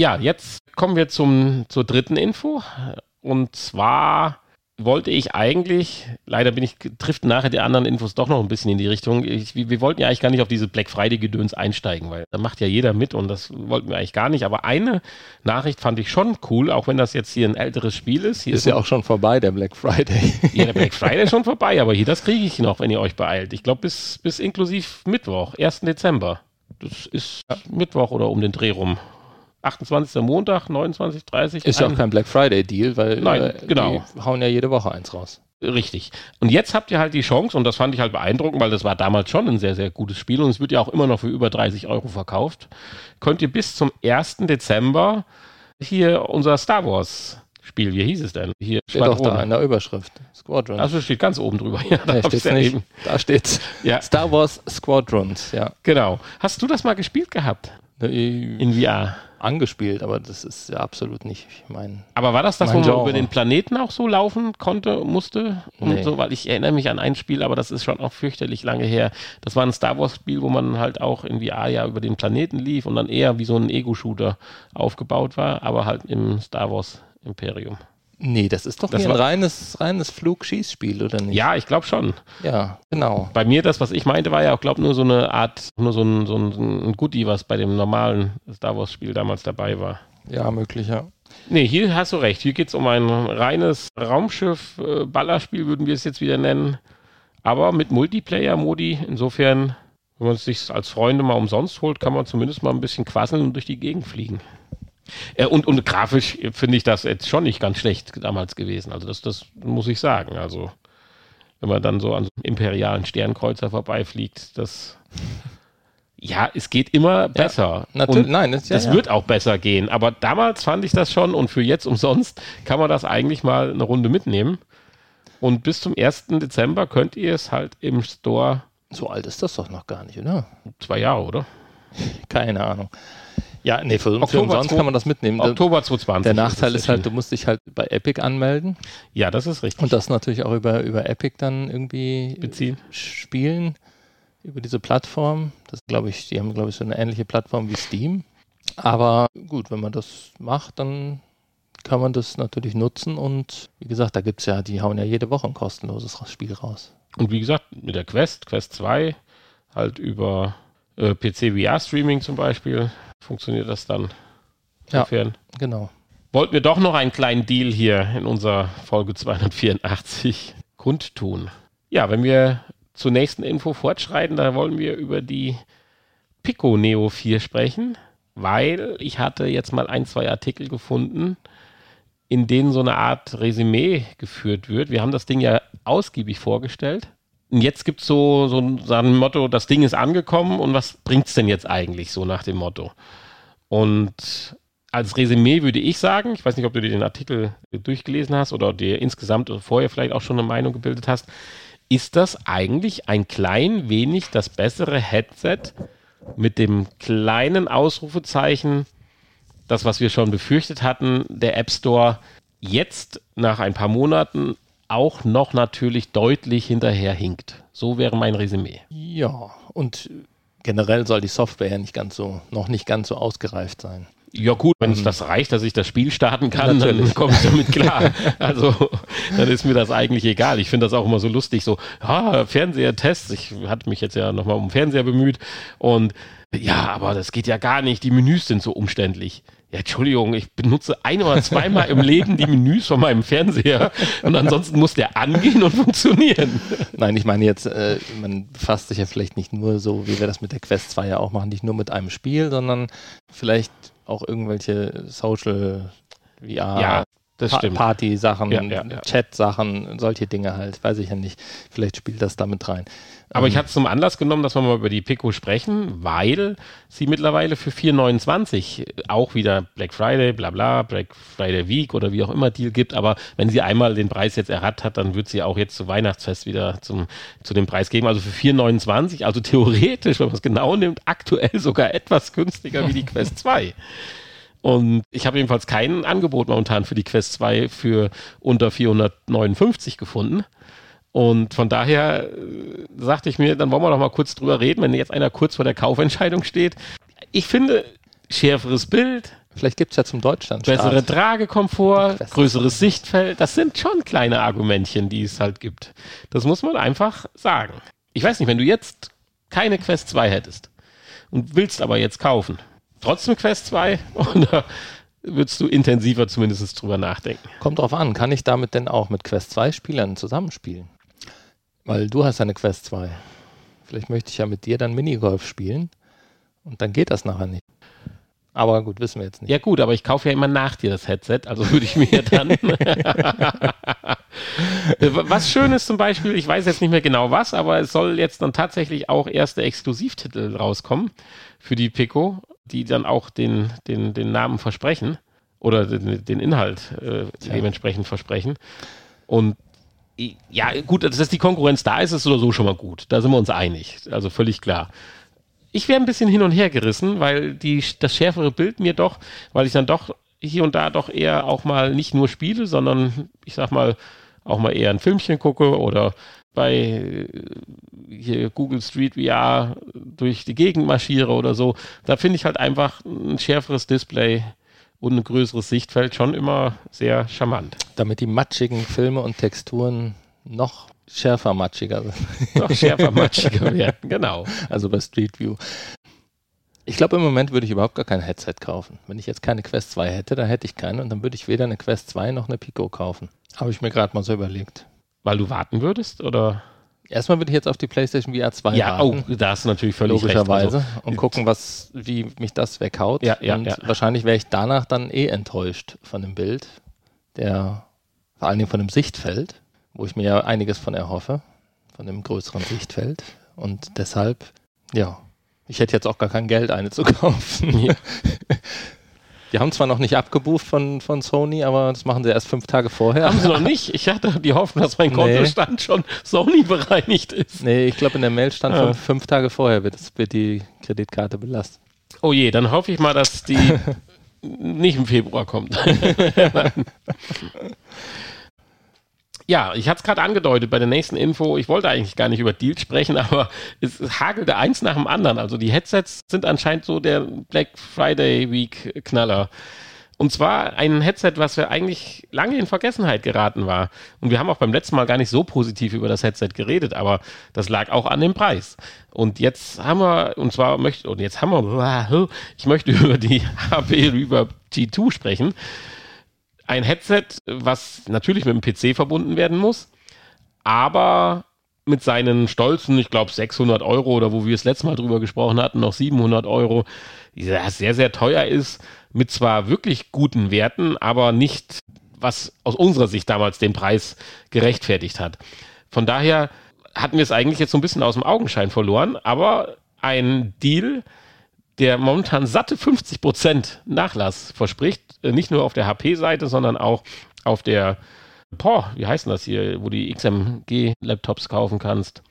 Ja, jetzt kommen wir zum, zur dritten Info. Und zwar wollte ich eigentlich, leider bin ich, trifft nachher die anderen Infos doch noch ein bisschen in die Richtung. Ich, wir, wollten ja eigentlich gar nicht auf diese Black Friday-Gedöns einsteigen, weil da macht ja jeder mit und das wollten wir eigentlich gar nicht. Aber eine Nachricht fand ich schon cool, auch wenn das jetzt hier ein älteres Spiel ist. Hier Ist ja auch schon vorbei, der Black Friday. ja, der Black Friday ist schon vorbei, aber hier, das kriege ich noch, wenn ihr euch beeilt. Ich glaube, bis, bis inklusiv Mittwoch, 1. Dezember. Das ist Mittwoch oder um den Dreh rum. 28. Montag, 29, 30. Ist ja auch kein Black Friday Deal, weil Nein, äh, genau. die hauen ja jede Woche eins raus. Richtig. Und jetzt habt ihr halt die Chance, und das fand ich halt beeindruckend, weil das war damals schon ein sehr, sehr gutes Spiel und es wird ja auch immer noch für über 30 Euro verkauft. Könnt ihr bis zum 1. Dezember hier unser Star Wars Spiel, wie hieß es denn? Hier Steht doch da Schwadron. in der Überschrift. Squadrons. Also steht ganz oben drüber. Ja, da nee, hab steht's ich's ja nicht. eben. Da steht's. Ja, Star Wars Squadrons, ja. genau. Hast du das mal gespielt gehabt? In VR. Angespielt, aber das ist ja absolut nicht mein. Aber war das das, wo man Genre. über den Planeten auch so laufen konnte, musste? Und Nee. so, weil ich erinnere mich an ein Spiel, aber das ist schon auch fürchterlich lange her. Das war ein Star Wars-Spiel, wo man halt auch in VR ja über den Planeten lief und dann eher wie so ein Ego-Shooter aufgebaut war, aber halt im Star Wars-Imperium. Nee, das ist doch Das ein reines, reines Flug-Schießspiel, oder nicht? Ja, ich glaube schon. Ja, genau. Bei mir, das, was ich meinte, war ja auch, glaube nur so eine Art, nur so ein, so ein, so ein Goodie, was bei dem normalen Star Wars-Spiel damals dabei war. Ja, möglich, ja. Nee, hier hast du recht. Hier geht es um ein reines Raumschiff-Ballerspiel, würden wir es jetzt wieder nennen. Aber mit Multiplayer-Modi. Insofern, wenn man es sich als Freunde mal umsonst holt, kann man zumindest mal ein bisschen quasseln und durch die Gegend fliegen. Äh, und, und grafisch finde ich das jetzt schon nicht ganz schlecht damals gewesen. Also das, das muss ich sagen. Also wenn man dann so an so einem imperialen Sternkreuzer vorbeifliegt, das ja, es geht immer besser. Natürlich, Und nein, das, ja, das ja. wird auch besser gehen. Aber damals fand ich das schon und für jetzt umsonst kann man das eigentlich mal eine Runde mitnehmen. Und bis zum 1. Dezember könnt ihr es halt im Store. So alt ist das doch noch gar nicht, oder? Zwei Jahre, oder? Keine Ahnung. Ja, nee, für, für umsonst kann man das mitnehmen. Oktober 2020. Der Nachteil ist, ist halt, du musst dich halt bei Epic anmelden. Ja, das ist richtig. Und das natürlich auch über, über Epic dann irgendwie beziehen. Spielen. Über diese Plattform. Das glaube ich, die haben, glaube ich, so eine ähnliche Plattform wie Steam. Aber gut, wenn man das macht, dann kann man das natürlich nutzen und wie gesagt, da gibt es ja, die hauen ja jede Woche ein kostenloses Spiel raus. Und wie gesagt, mit der Quest, Quest 2, halt über äh, PC VR Streaming zum Beispiel, funktioniert das dann. Ja, genau. Wollten wir doch noch einen kleinen Deal hier in unserer Folge 284 kundtun. Ja, wenn wir zur nächsten Info fortschreiten, da wollen wir über die Pico Neo 4 sprechen, weil ich hatte jetzt mal ein, zwei Artikel gefunden, in denen so eine Art Resümee geführt wird. Wir haben das Ding ja ausgiebig vorgestellt. Und jetzt gibt es so, so ein Motto, das Ding ist angekommen und was bringt es denn jetzt eigentlich so nach dem Motto? Und als Resümee würde ich sagen, ich weiß nicht, ob du dir den Artikel durchgelesen hast oder dir insgesamt vorher vielleicht auch schon eine Meinung gebildet hast, ist das eigentlich ein klein wenig das bessere Headset mit dem kleinen Ausrufezeichen, das, was wir schon befürchtet hatten, der App Store jetzt nach ein paar Monaten auch noch natürlich deutlich hinterherhinkt. So wäre mein Resümee. Ja, und generell soll die Software nicht ganz so, noch nicht ganz so ausgereift sein. Ja gut, wenn es ähm, das reicht, dass ich das Spiel starten kann, Natürlich. dann komme ich damit klar. also dann ist mir das eigentlich egal. Ich finde das auch immer so lustig, so, ja, Fernseher-Tests. Ich hatte mich jetzt ja nochmal um Fernseher bemüht und ja, aber das geht ja gar nicht. Die Menüs sind so umständlich. Ja, Entschuldigung, ich benutze ein oder zweimal im Leben die Menüs von meinem Fernseher und ansonsten muss der angehen und funktionieren. Nein, ich meine jetzt, äh, man befasst sich ja vielleicht nicht nur so, wie wir das mit der Quest 2 ja auch machen, nicht nur mit einem Spiel, sondern vielleicht auch irgendwelche Social VR ja, das pa Party-Sachen, ja, ja, Chat-Sachen, solche Dinge halt, weiß ich ja nicht. Vielleicht spielt das damit rein. Aber ähm, ich hatte es zum Anlass genommen, dass wir mal über die Pico sprechen, weil sie mittlerweile für 4,29 auch wieder Black Friday, bla bla, Black Friday Week oder wie auch immer Deal gibt. Aber wenn sie einmal den Preis jetzt errat hat, dann wird sie auch jetzt zu Weihnachtsfest wieder zum, zu dem Preis geben. Also für 4,29, also theoretisch, wenn man es genau nimmt, aktuell sogar etwas günstiger wie die Quest 2. Und ich habe jedenfalls kein Angebot momentan für die Quest 2 für unter 459 gefunden. Und von daher äh, sagte ich mir, dann wollen wir doch mal kurz drüber reden, wenn jetzt einer kurz vor der Kaufentscheidung steht. Ich finde, schärferes Bild. Vielleicht gibt es ja zum Deutschland. Bessere Tragekomfort, größeres Sichtfeld. Das sind schon kleine Argumentchen, die es halt gibt. Das muss man einfach sagen. Ich weiß nicht, wenn du jetzt keine Quest 2 hättest und willst aber jetzt kaufen, trotzdem Quest 2 oder würdest du intensiver zumindest drüber nachdenken? Kommt drauf an, kann ich damit denn auch mit Quest 2 Spielern zusammenspielen? Weil du hast eine Quest 2. Vielleicht möchte ich ja mit dir dann Minigolf spielen und dann geht das nachher nicht. Aber gut, wissen wir jetzt nicht. Ja gut, aber ich kaufe ja immer nach dir das Headset, also würde ich mir dann... was schön ist zum Beispiel, ich weiß jetzt nicht mehr genau was, aber es soll jetzt dann tatsächlich auch erste Exklusivtitel rauskommen für die Pico die dann auch den, den, den Namen versprechen oder den, den Inhalt äh, dementsprechend versprechen. Und ja, gut, dass die Konkurrenz da ist, ist oder so schon mal gut. Da sind wir uns einig. Also völlig klar. Ich wäre ein bisschen hin und her gerissen, weil die, das schärfere Bild mir doch, weil ich dann doch hier und da doch eher auch mal nicht nur spiele, sondern ich sag mal auch mal eher ein Filmchen gucke oder bei äh, hier Google Street VR durch die Gegend marschiere oder so, da finde ich halt einfach ein schärferes Display und ein größeres Sichtfeld schon immer sehr charmant. Damit die matschigen Filme und Texturen noch schärfer matschiger sind. Noch schärfer matschiger werden, genau. Also bei Street View. Ich glaube, im Moment würde ich überhaupt gar kein Headset kaufen. Wenn ich jetzt keine Quest 2 hätte, dann hätte ich keine und dann würde ich weder eine Quest 2 noch eine Pico kaufen. Habe ich mir gerade mal so überlegt. Weil du warten würdest, oder? Erstmal würde ich jetzt auf die PlayStation VR 2 ja, warten. Ja, oh, da hast du natürlich völlig Logischerweise. Recht. Also, und gucken, was, wie mich das weghaut. Ja, ja, und ja. wahrscheinlich wäre ich danach dann eh enttäuscht von dem Bild. Der, vor allen Dingen von dem Sichtfeld, wo ich mir ja einiges von erhoffe. Von dem größeren Sichtfeld. Und deshalb, ja, ich hätte jetzt auch gar kein Geld, eine zu kaufen. Die haben zwar noch nicht abgebucht von, von Sony, aber das machen sie erst fünf Tage vorher. Haben sie noch nicht? Ich hatte die Hoffnung, dass mein Kontostand nee. schon Sony bereinigt ist. Nee, ich glaube in der Mail stand ja. fünf, fünf Tage vorher wird, wird die Kreditkarte belastet. Oh je, dann hoffe ich mal, dass die nicht im Februar kommt. ja, ich hatte es gerade angedeutet bei der nächsten Info. Ich wollte eigentlich gar nicht über Deals sprechen, aber es, es hagelte eins nach dem anderen. Also die Headsets sind anscheinend so der Black Friday Week Knaller. Und zwar ein Headset, was wir eigentlich lange in Vergessenheit geraten war. Und wir haben auch beim letzten Mal gar nicht so positiv über das Headset geredet, aber das lag auch an dem Preis. Und jetzt haben wir, und zwar möchte, und jetzt haben wir, ich möchte über die HP Reverb G2 sprechen. Ein Headset, was natürlich mit dem PC verbunden werden muss, aber mit seinen stolzen, ich glaube 600 Euro oder wo wir das letzte Mal drüber gesprochen hatten, noch 700 Euro, sehr, sehr teuer ist mit zwar wirklich guten Werten, aber nicht, was aus unserer Sicht damals den Preis gerechtfertigt hat. Von daher hatten wir es eigentlich jetzt so ein bisschen aus dem Augenschein verloren, aber ein Deal, der momentan satte 50% Nachlass verspricht, äh, nicht nur auf der HP-Seite, sondern auch auf der, boah, wie heißt denn das hier, wo die XMG-Laptops kaufen kannst.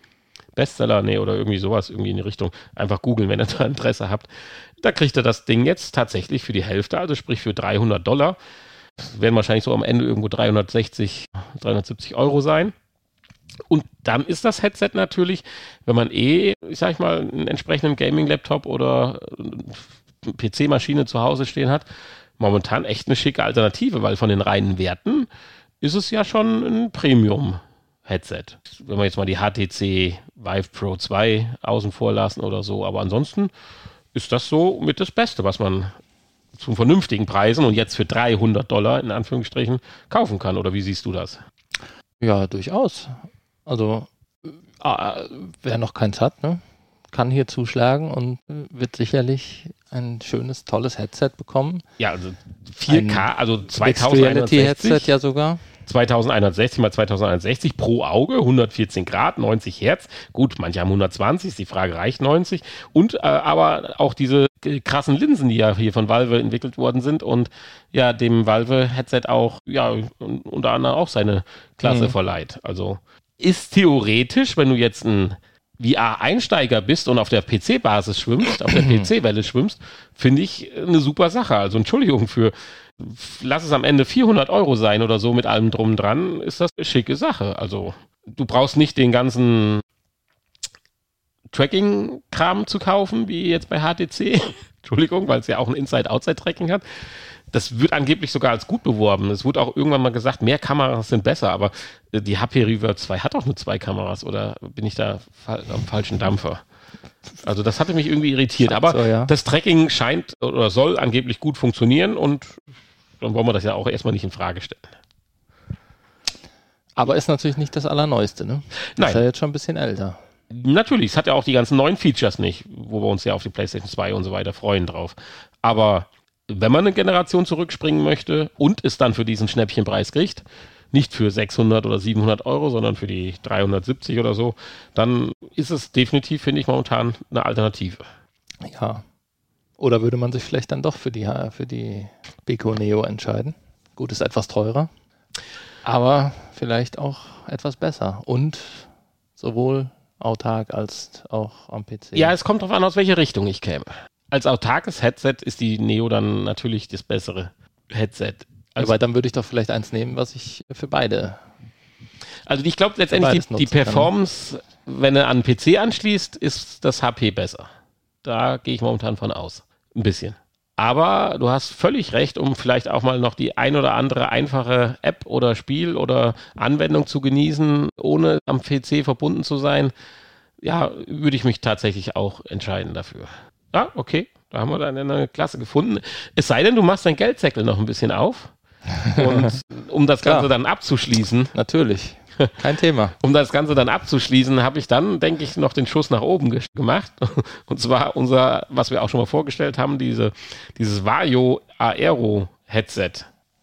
Bestseller, nee, oder irgendwie sowas, irgendwie in die Richtung. Einfach googeln, wenn ihr da Interesse habt. Da kriegt er das Ding jetzt tatsächlich für die Hälfte, also sprich für 300 Dollar. Das werden wahrscheinlich so am Ende irgendwo 360, 370 Euro sein. Und dann ist das Headset natürlich, wenn man eh, ich sag mal, einen entsprechenden Gaming-Laptop oder PC-Maschine zu Hause stehen hat, momentan echt eine schicke Alternative, weil von den reinen Werten ist es ja schon ein Premium-Headset. Wenn wir jetzt mal die HTC Vive Pro 2 außen vor lassen oder so, aber ansonsten ist das so mit das Beste, was man zu vernünftigen Preisen und jetzt für 300 Dollar in Anführungsstrichen kaufen kann. Oder wie siehst du das? Ja, durchaus. Also, äh, wer noch keins hat, ne, kann hier zuschlagen und wird sicherlich ein schönes, tolles Headset bekommen. Ja, also 4K, ein also 2060. Headset ja sogar. 2160 mal 2160 pro Auge, 114 Grad, 90 Hertz. Gut, manche haben 120, die Frage reicht 90. Und äh, aber auch diese krassen Linsen, die ja hier von Valve entwickelt worden sind und ja dem Valve-Headset auch, ja, unter anderem auch seine Klasse mhm. verleiht. Also ist theoretisch, wenn du jetzt ein VR-Einsteiger bist und auf der PC-Basis schwimmst, auf der PC-Welle schwimmst, finde ich eine super Sache. Also Entschuldigung für lass es am Ende 400 Euro sein oder so mit allem drum dran, ist das eine schicke Sache. Also du brauchst nicht den ganzen Tracking-Kram zu kaufen, wie jetzt bei HTC. Entschuldigung, weil es ja auch ein Inside-Outside-Tracking hat. Das wird angeblich sogar als gut beworben. Es wurde auch irgendwann mal gesagt, mehr Kameras sind besser, aber äh, die HP Reverb 2 hat auch nur zwei Kameras oder bin ich da am falschen Dampfer? Also das hatte mich irgendwie irritiert, aber so, ja. das Tracking scheint oder soll angeblich gut funktionieren und dann wollen wir das ja auch erstmal nicht in Frage stellen. Aber ist natürlich nicht das Allerneueste, ne? Nein. Ist ja jetzt schon ein bisschen älter. Natürlich, es hat ja auch die ganzen neuen Features nicht, wo wir uns ja auf die PlayStation 2 und so weiter freuen drauf. Aber wenn man eine Generation zurückspringen möchte und es dann für diesen Schnäppchenpreis kriegt, nicht für 600 oder 700 Euro, sondern für die 370 oder so, dann ist es definitiv, finde ich, momentan eine Alternative. Ja, oder würde man sich vielleicht dann doch für die, für die Beko Neo entscheiden? Gut, ist etwas teurer, aber vielleicht auch etwas besser und sowohl autark als auch am PC. Ja, es kommt darauf an, aus welche Richtung ich käme. Als autarkes Headset ist die Neo dann natürlich das bessere Headset. Also, Aber dann würde ich doch vielleicht eins nehmen, was ich für beide. Also ich glaube letztendlich die, die Performance, kann. wenn er an PC anschließt, ist das HP besser. Da gehe ich momentan von aus. Ein bisschen. Aber du hast völlig recht, um vielleicht auch mal noch die ein oder andere einfache App oder Spiel oder Anwendung zu genießen, ohne am PC verbunden zu sein. Ja, würde ich mich tatsächlich auch entscheiden dafür. Ja, okay, da haben wir dann eine Klasse gefunden. Es sei denn, du machst dein Geldsäckel noch ein bisschen auf. Und um das Ganze dann abzuschließen. Natürlich. Kein Thema. Um das Ganze dann abzuschließen, habe ich dann, denke ich, noch den Schuss nach oben ge gemacht. Und zwar unser, was wir auch schon mal vorgestellt haben, diese, dieses Vario Aero Headset.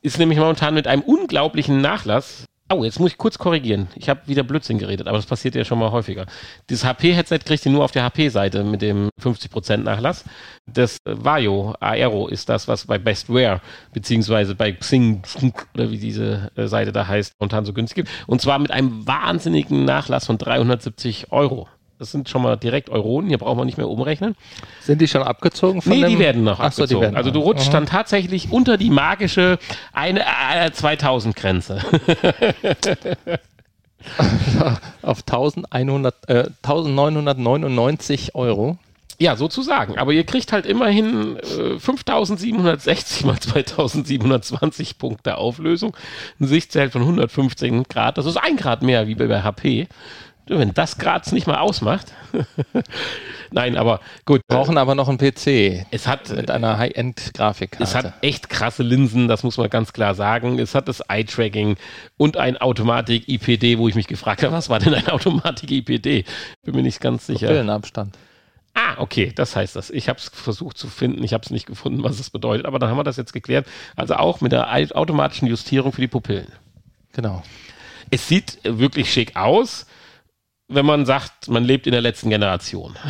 Ist nämlich momentan mit einem unglaublichen Nachlass Oh, jetzt muss ich kurz korrigieren. Ich habe wieder Blödsinn geredet, aber das passiert ja schon mal häufiger. Dieses HP-Headset kriegt ihr nur auf der HP-Seite mit dem 50% Nachlass. Das Vario Aero ist das, was bei Bestware beziehungsweise bei Xing oder wie diese äh, Seite da heißt, momentan so günstig gibt. Und zwar mit einem wahnsinnigen Nachlass von 370 Euro. Das sind schon mal direkt Euronen, hier brauchen wir nicht mehr umrechnen. Sind die schon abgezogen von Nee, dem? die werden noch Ach abgezogen. So, werden also du rutschst dann tatsächlich unter die magische eine, äh, 2000 Grenze. Auf 1100, äh, 1999 Euro. Ja, sozusagen. Aber ihr kriegt halt immerhin äh, 5760 mal 2720 Punkte Auflösung. Ein Sichtzelt von 115 Grad. Das ist ein Grad mehr wie bei HP. Wenn das Graz nicht mal ausmacht. Nein, aber gut. Wir brauchen aber noch einen PC. Es hat mit einer High-End-Grafikkarte. Es hat echt krasse Linsen, das muss man ganz klar sagen. Es hat das Eye-Tracking und ein Automatik-IPD, wo ich mich gefragt habe, was war denn ein Automatik-IPD? Bin mir nicht ganz sicher. Pupillenabstand. Ah, okay, das heißt das. Ich habe es versucht zu finden, ich habe es nicht gefunden, was es bedeutet, aber dann haben wir das jetzt geklärt. Also auch mit der automatischen Justierung für die Pupillen. Genau. Es sieht wirklich schick aus wenn man sagt, man lebt in der letzten Generation.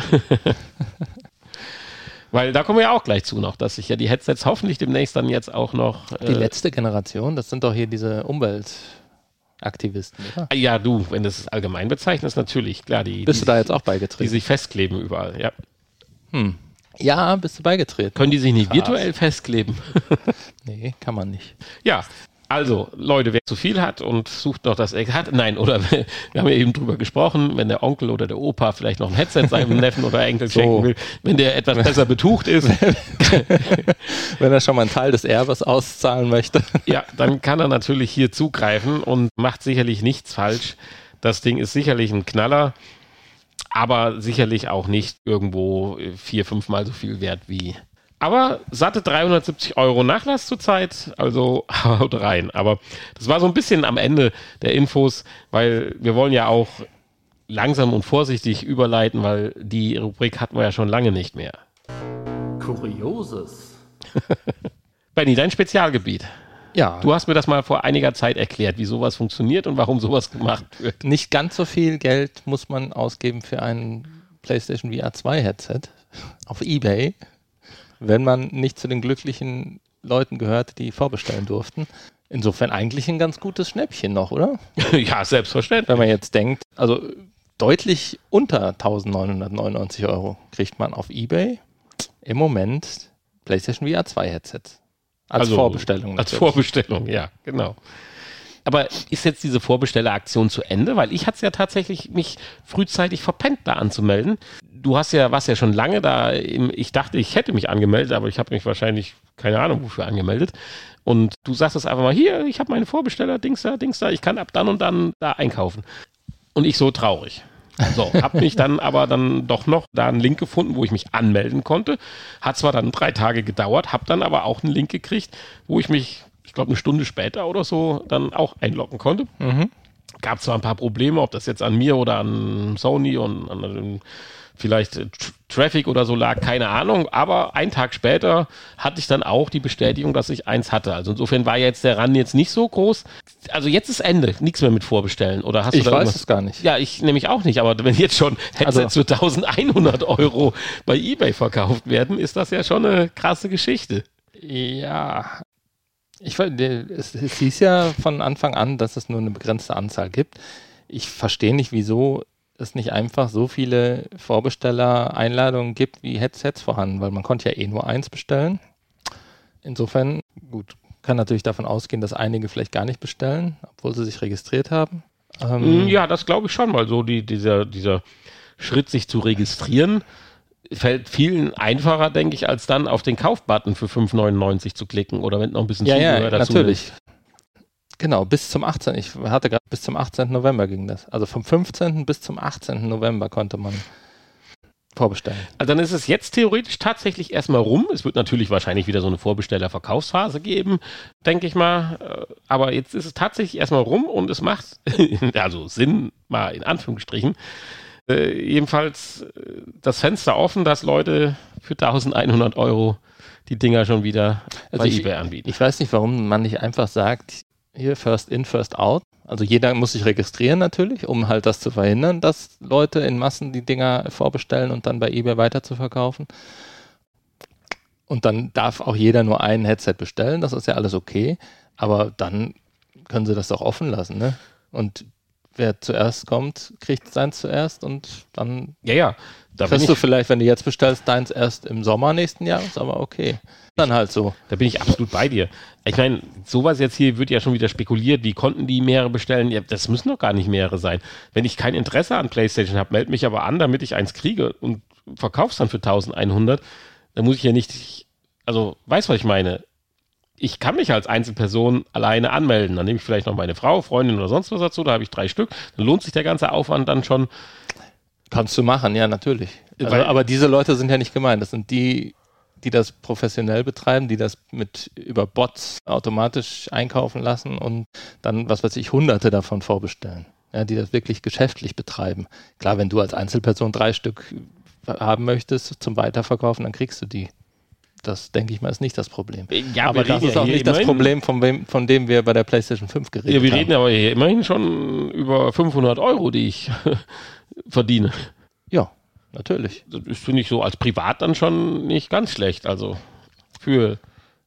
Weil da kommen wir ja auch gleich zu noch, dass sich ja die Headsets hoffentlich demnächst dann jetzt auch noch. Äh, die letzte Generation, das sind doch hier diese Umweltaktivisten, oder? Ja, du, wenn du es allgemein bezeichnest, natürlich, klar. Die, bist die, du da jetzt auch beigetreten? Die sich festkleben überall, ja. Hm. Ja, bist du beigetreten. Können die sich nicht Krass. virtuell festkleben? nee, kann man nicht. Ja, also, Leute, wer zu viel hat und sucht noch das hat, nein, oder wir haben ja eben drüber gesprochen, wenn der Onkel oder der Opa vielleicht noch ein Headset seinem Neffen oder Enkel so. schenken will, wenn der etwas besser betucht ist. wenn er schon mal einen Teil des Erbes auszahlen möchte. ja, dann kann er natürlich hier zugreifen und macht sicherlich nichts falsch. Das Ding ist sicherlich ein Knaller, aber sicherlich auch nicht irgendwo vier, fünfmal so viel wert wie aber satte 370 Euro Nachlass zurzeit, also haut rein. Aber das war so ein bisschen am Ende der Infos, weil wir wollen ja auch langsam und vorsichtig überleiten, weil die Rubrik hatten wir ja schon lange nicht mehr. Kurioses. Benny, dein Spezialgebiet. Ja. Du hast mir das mal vor einiger Zeit erklärt, wie sowas funktioniert und warum sowas gemacht wird. Nicht ganz so viel Geld muss man ausgeben für ein PlayStation VR 2 Headset auf eBay wenn man nicht zu den glücklichen Leuten gehört, die vorbestellen durften. Insofern eigentlich ein ganz gutes Schnäppchen noch, oder? ja, selbstverständlich. Wenn man jetzt denkt, also deutlich unter 1999 Euro kriegt man auf Ebay im Moment PlayStation VR 2 Headsets. Als also, Vorbestellung. Natürlich. Als Vorbestellung, ja, genau. Aber ist jetzt diese Vorbestelleraktion zu Ende? Weil ich hatte es ja tatsächlich mich frühzeitig verpennt, da anzumelden. Du hast ja, warst ja schon lange da. Im, ich dachte, ich hätte mich angemeldet, aber ich habe mich wahrscheinlich, keine Ahnung, wofür angemeldet. Und du sagst es einfach mal, hier, ich habe meine Vorbesteller, Dings da, Dings da, ich kann ab dann und dann da einkaufen. Und ich so traurig. So, habe mich dann aber dann doch noch da einen Link gefunden, wo ich mich anmelden konnte. Hat zwar dann drei Tage gedauert, habe dann aber auch einen Link gekriegt, wo ich mich ich glaube, eine Stunde später oder so dann auch einloggen konnte. Mhm. Gab zwar ein paar Probleme, ob das jetzt an mir oder an Sony und an vielleicht Traffic oder so lag, keine Ahnung, aber einen Tag später hatte ich dann auch die Bestätigung, dass ich eins hatte. Also insofern war jetzt der Run jetzt nicht so groß. Also jetzt ist Ende, nichts mehr mit vorbestellen. Oder hast ich du da weiß es gar nicht. Ja, ich nämlich auch nicht, aber wenn jetzt schon Headsets also. für 1100 Euro bei eBay verkauft werden, ist das ja schon eine krasse Geschichte. Ja, ich, es, es hieß ja von Anfang an, dass es nur eine begrenzte Anzahl gibt. Ich verstehe nicht, wieso es nicht einfach so viele Vorbesteller-Einladungen gibt, wie Headsets vorhanden, weil man konnte ja eh nur eins bestellen. Insofern, gut, kann natürlich davon ausgehen, dass einige vielleicht gar nicht bestellen, obwohl sie sich registriert haben. Ähm, ja, das glaube ich schon, weil so die, dieser, dieser Schritt, sich zu registrieren, fällt vielen einfacher, denke ich, als dann auf den Kaufbutton für 5,99 zu klicken oder wenn noch ein bisschen ja, Zubehör ja, dazu natürlich. Ist. Genau, bis zum 18. Ich hatte gerade bis zum 18. November ging das. Also vom 15. bis zum 18. November konnte man vorbestellen. Also dann ist es jetzt theoretisch tatsächlich erstmal rum. Es wird natürlich wahrscheinlich wieder so eine Vorbesteller-Verkaufsphase geben, denke ich mal. Äh, aber jetzt ist es tatsächlich erstmal rum und es macht also Sinn, mal in Anführungsstrichen, äh, jedenfalls äh, das Fenster offen, dass Leute für 1100 Euro die Dinger schon wieder also bei ich, eBay anbieten. Ich weiß nicht, warum man nicht einfach sagt, hier First in, First out. Also jeder muss sich registrieren natürlich, um halt das zu verhindern, dass Leute in Massen die Dinger vorbestellen und dann bei eBay weiterzuverkaufen. Und dann darf auch jeder nur ein Headset bestellen, das ist ja alles okay. Aber dann können sie das doch offen lassen, ne? Und wer zuerst kommt, kriegt seins zuerst und dann Ja, ja. Da kriegst du ich, vielleicht, wenn du jetzt bestellst, deins erst im Sommer nächsten Jahres, aber okay. Dann halt so. da bin ich absolut bei dir. Ich meine, sowas jetzt hier wird ja schon wieder spekuliert. Wie konnten die mehrere bestellen? Ja, das müssen doch gar nicht mehrere sein. Wenn ich kein Interesse an PlayStation habe, melde mich aber an, damit ich eins kriege und verkauf's dann für 1100, dann muss ich ja nicht, also, weißt was ich meine? Ich kann mich als Einzelperson alleine anmelden. Dann nehme ich vielleicht noch meine Frau, Freundin oder sonst was dazu. Da habe ich drei Stück. Dann lohnt sich der ganze Aufwand dann schon. Kannst du machen, ja, natürlich. Also, aber diese Leute sind ja nicht gemeint. Das sind die, die das professionell betreiben, die das mit über Bots automatisch einkaufen lassen und dann, was weiß ich, hunderte davon vorbestellen. Ja, die das wirklich geschäftlich betreiben. Klar, wenn du als Einzelperson drei Stück haben möchtest zum Weiterverkaufen, dann kriegst du die. Das, denke ich mal, ist nicht das Problem. Ja, aber das ist auch nicht das Problem, von, wem, von dem wir bei der PlayStation 5 geredet Ja, wir haben. reden aber hier immerhin schon über 500 Euro, die ich verdiene. Natürlich. Das finde ich, so als Privat dann schon nicht ganz schlecht. Also für.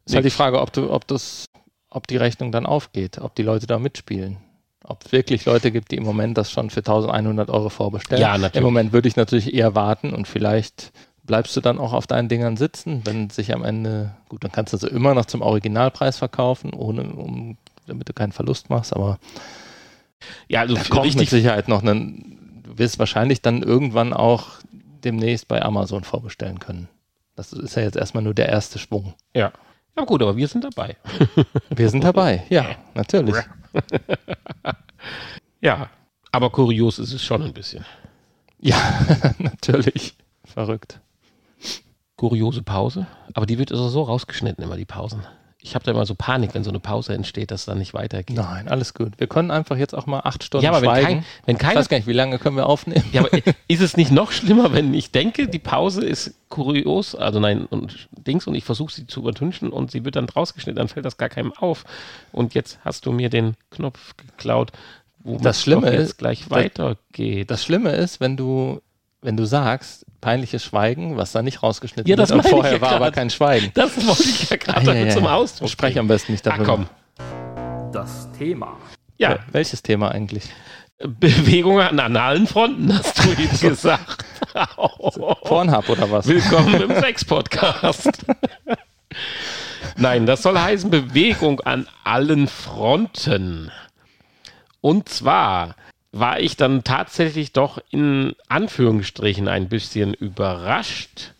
Ist halt die Frage, ob du, ob das, ob die Rechnung dann aufgeht, ob die Leute da mitspielen. Ob es wirklich Leute gibt, die im Moment das schon für 1100 Euro vorbestellen. Ja, natürlich. Im Moment würde ich natürlich eher warten und vielleicht bleibst du dann auch auf deinen Dingern sitzen, wenn sich am Ende, gut, dann kannst du sie immer noch zum Originalpreis verkaufen, ohne, um, damit du keinen Verlust machst, aber Ja, also da kommt mit. Sicherheit noch einen, du wirst wahrscheinlich dann irgendwann auch demnächst bei Amazon vorbestellen können. Das ist ja jetzt erstmal nur der erste Schwung. Ja. Ja, gut, aber wir sind dabei. Wir sind dabei, ja, natürlich. Ja. Aber kurios ist es schon ein bisschen. Ja, natürlich. Verrückt. Kuriose Pause. Aber die wird also so rausgeschnitten, immer die Pausen. Ich habe da immer so Panik, wenn so eine Pause entsteht, dass es dann nicht weitergeht. Nein, alles gut. Wir können einfach jetzt auch mal acht Stunden Ja, aber wenn schweigen. kein- wenn ich keine- weiß gar nicht, wie lange können wir aufnehmen? Ja, aber ist es nicht noch schlimmer, wenn ich denke, die Pause ist kurios, also nein, und Dings, und ich versuche sie zu übertünchen und sie wird dann rausgeschnitten, dann fällt das gar keinem auf. Und jetzt hast du mir den Knopf geklaut, wo Das Schlimme jetzt ist, gleich weitergeht. Das Schlimme ist, wenn du, wenn du sagst, peinliches Schweigen, was da nicht rausgeschnitten Ja, das wird, und ich vorher ja war aber grad. kein Schweigen. Das wollte ich ja gerade Ah, ja, ja, zum. Ausdruck Sprech bringen. am besten nicht Ah, darüber. komm. Das Thema. Ja, Welches Thema eigentlich? Bewegung an analen Fronten, hast du eben gesagt. Pornhub oder was? Willkommen im Sex-Podcast. Nein, das soll heißen Bewegung an allen Fronten. Und zwar war ich dann tatsächlich doch in Anführungsstrichen ein bisschen überrascht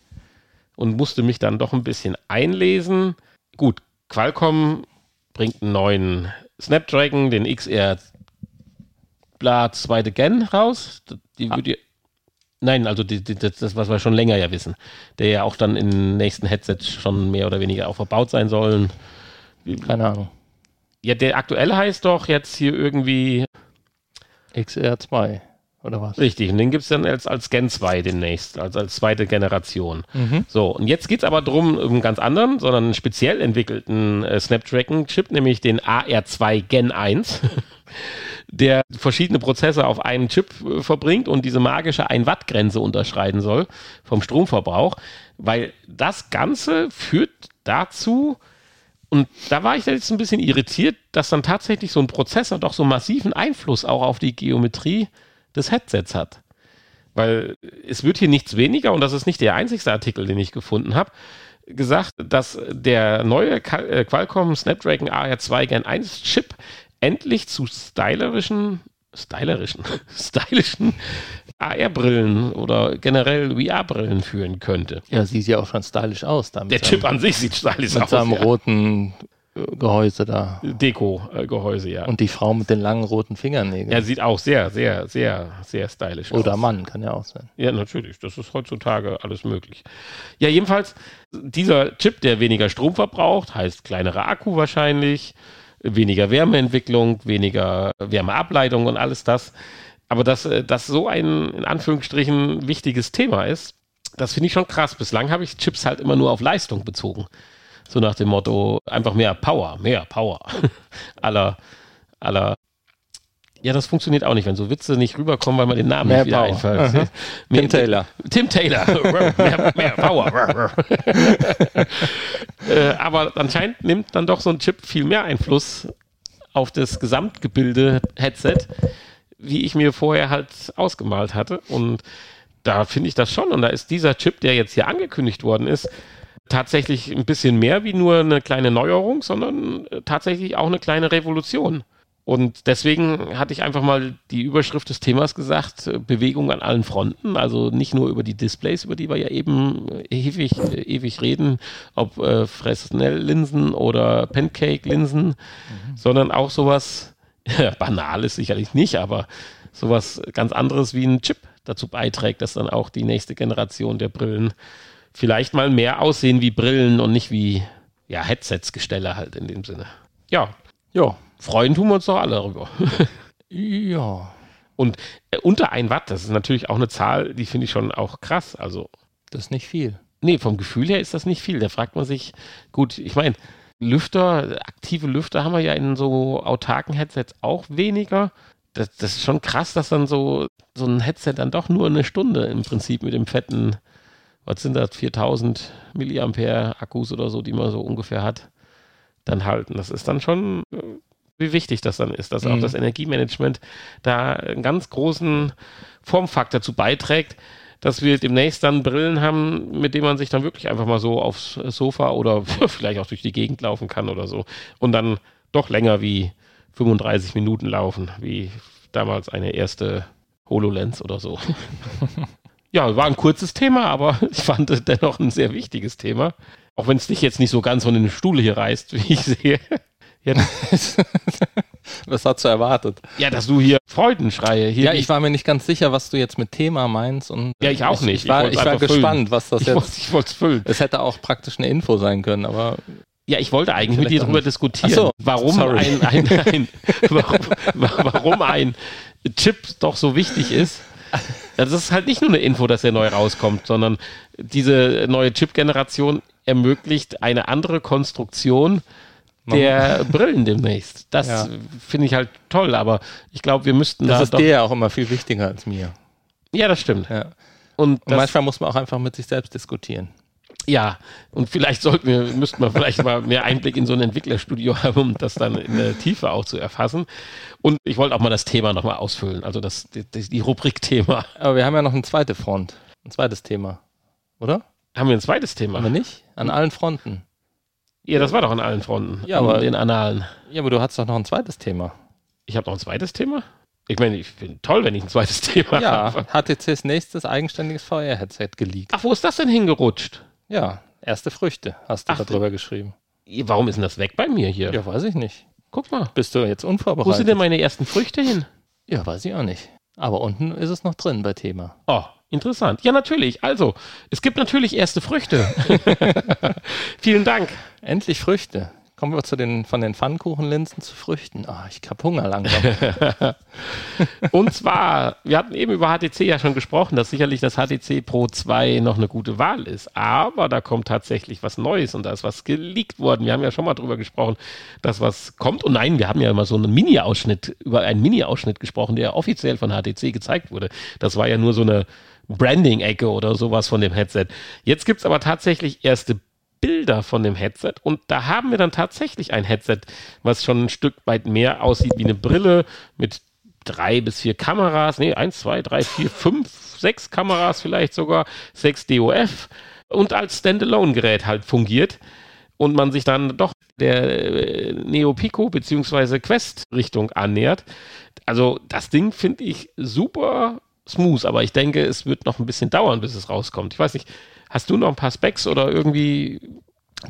und musste mich dann doch ein bisschen einlesen. Gut, Qualcomm bringt einen neuen Snapdragon, den XR bla zweite Gen raus. Die Ah. würde Nein, also die, die, das, was wir schon länger ja wissen, der ja auch dann in den nächsten Headsets schon mehr oder weniger auch verbaut sein sollen. Keine Ahnung. Ja, der aktuelle heißt doch jetzt hier irgendwie XR2 oder was? richtig. Und den gibt es dann als, als Gen 2 demnächst, also als zweite Generation. Mhm. So, und jetzt geht es aber drum um einen ganz anderen, sondern einen speziell entwickelten äh, Snapdragon-Chip, nämlich den AR2 Gen 1, der verschiedene Prozesse auf einen Chip äh, verbringt und diese magische 1-Watt-Grenze unterschreiten soll vom Stromverbrauch, weil das Ganze führt dazu, und da war ich jetzt ein bisschen irritiert, dass dann tatsächlich so ein Prozessor doch so massiven Einfluss auch auf die Geometrie des Headsets hat. Weil es wird hier nichts weniger, und das ist nicht der einzigste Artikel, den ich gefunden habe, gesagt, dass der neue äh, Qualcomm Snapdragon AR2 Gen 1 Chip endlich zu stylerischen, stylerischen, stylischen AR-Brillen oder generell VR-Brillen führen könnte. Ja, sieht ja auch schon stylisch aus. Da mit Der Chip an sich sieht stylisch mit aus. seinem ja. roten äh, Gehäuse da. Deko-Gehäuse, ja. Und die Frau mit den langen roten Fingernägeln. er sieht auch sehr, sehr, sehr, sehr stylisch Oder aus. Mann, kann ja auch sein. Ja, natürlich. Das ist heutzutage alles möglich. Ja, jedenfalls, dieser Chip, der weniger Strom verbraucht, heißt kleinere Akku wahrscheinlich, weniger Wärmeentwicklung, weniger Wärmeableitung und alles das. Aber dass äh, das so ein, in Anführungsstrichen, wichtiges Thema ist, das finde ich schon krass. Bislang habe ich Chips halt immer nur auf Leistung bezogen. So nach dem Motto, einfach mehr Power, mehr Power. aller, aller Ja, das funktioniert auch nicht, wenn so Witze nicht rüberkommen, weil man den Namen Mehr nicht wieder Power. einfällt. Mehr- Tim Taylor. Tim Taylor. mehr, mehr Power. äh, aber anscheinend nimmt dann doch so ein Chip viel mehr Einfluss auf das Gesamtgebilde Headset, wie ich mir vorher halt ausgemalt hatte. Und da finde ich das schon. Und da ist dieser Chip, der jetzt hier angekündigt worden ist, tatsächlich ein bisschen mehr wie nur eine kleine Neuerung, sondern äh, tatsächlich auch eine kleine Revolution. Und deswegen hatte ich einfach mal die Überschrift des Themas gesagt, äh, Bewegung an allen Fronten, also nicht nur über die Displays, über die wir ja eben äh, ewig, äh, ewig reden, ob äh, Fresnel-Linsen oder Pancake-Linsen, sondern auch sowas, banal ist sicherlich nicht, aber sowas ganz anderes wie ein Chip dazu beiträgt, dass dann auch die nächste Generation der Brillen vielleicht mal mehr aussehen wie Brillen und nicht wie ja, Headsets-Gestelle halt in dem Sinne. Ja, Ja. Freuen tun wir uns doch alle darüber. Ja. Und äh, unter ein Watt, das ist natürlich auch eine Zahl, die finde ich schon auch krass. Also, Das ist nicht viel. nee, vom Gefühl her ist das nicht viel. Da fragt man sich, gut, ich meine, Lüfter, aktive Lüfter haben wir ja in so autarken Headsets auch weniger. Das, das ist schon krass, dass dann so, so ein Headset dann doch nur eine Stunde im Prinzip mit dem fetten, was sind das, 4000 Milliampere Akkus oder so, die man so ungefähr hat, dann halten. Das ist dann schon, äh, wie wichtig das dann ist, dass auch Mhm. das Energiemanagement da einen ganz großen Formfaktor dazu beiträgt, dass wir demnächst dann Brillen haben, mit denen man sich dann wirklich einfach mal so aufs Sofa oder vielleicht auch durch die Gegend laufen kann oder so. Und dann doch länger wie 35 Minuten laufen, wie damals eine erste HoloLens oder so. ja, war ein kurzes Thema, aber ich fand es dennoch ein sehr wichtiges Thema. Auch wenn es dich jetzt nicht so ganz von den Stuhl hier reißt, wie ich sehe. Ja, Was hast du erwartet? ja dass du hier Freudenschreie hier. Ja, ich war mir nicht ganz sicher, was du jetzt mit Thema meinst. Und Ja, ich auch nicht. Ich war, Ich war gespannt, was das jetzt. ich wollte es füllen. Es hätte auch praktisch eine Info sein können, aber Ja, ich wollte eigentlich mit dir darüber diskutieren, so, warum, ein, ein, ein, warum, warum ein Chip doch so wichtig ist. Das ist halt nicht nur eine Info, dass er neu rauskommt, sondern diese neue Chip-Generation ermöglicht eine andere Konstruktion der Brillen demnächst. Das Ja. finde ich halt toll, aber ich glaube, wir müssten das da ist doch, dir ja auch immer viel wichtiger als mir. Ja, das stimmt. Ja. Und, Und das, manchmal muss man auch einfach mit sich selbst diskutieren. Ja, und vielleicht sollten wir, müssten wir vielleicht mal mehr Einblick in so ein Entwicklerstudio haben, um das dann in der Tiefe auch zu erfassen. Und ich wollte auch mal das Thema nochmal ausfüllen, also das, die, die Rubrik-Thema. Aber wir haben ja noch eine zweite Front, ein zweites Thema, oder? Haben wir ein zweites Haben wir Thema? nicht? An allen Fronten. Ja, das war doch an allen Fronten. Ja, an aber- den Analen. Ja, aber du hast doch noch ein zweites Thema. Ich habe noch ein zweites Thema? Ich meine, ich finde toll, wenn ich ein zweites Thema Ja, habe. HTCs nächstes eigenständiges VR-Headset geleakt. Ach, wo ist das denn hingerutscht? Ja, erste Früchte hast du Ach, da drüber geschrieben. Warum ist denn das weg bei mir hier? Ja, weiß ich nicht. Guck mal. Bist du jetzt Wo sind unvorbereitet? denn meine ersten Früchte hin? ja, weiß ich auch nicht. Aber unten ist es noch drin bei Thema. Oh, interessant. Ja, natürlich. Also, es gibt natürlich erste Früchte. Vielen Dank. Endlich Früchte. Kommen wir zu den, von den Pfannkuchenlinsen zu Früchten. Ah, ich hab Hunger langsam. Und zwar, wir hatten eben über HTC ja schon gesprochen, dass sicherlich das HTC Pro 2 noch eine gute Wahl ist. Aber da kommt tatsächlich was Neues und da ist was geleakt worden. Wir haben ja schon mal drüber gesprochen, dass was kommt. Und nein, wir haben ja mal so einen Mini-Ausschnitt, über einen Mini-Ausschnitt gesprochen, der offiziell von HTC gezeigt wurde. Das war ja nur so eine Branding-Ecke oder sowas von dem Headset. Jetzt gibt es aber tatsächlich erste Bilder von dem Headset und da haben wir dann tatsächlich ein Headset, was schon ein Stück weit mehr aussieht wie eine Brille mit drei bis vier Kameras, nee, eins, zwei, drei, vier, fünf, sechs Kameras vielleicht sogar, sechs DOF und als Standalone-Gerät halt fungiert und man sich dann doch der äh, Neo Pico beziehungsweise Quest Richtung annähert. Also das Ding finde ich super smooth, aber ich denke, es wird noch ein bisschen dauern, bis es rauskommt. Ich weiß nicht, hast du noch ein paar Specs oder irgendwie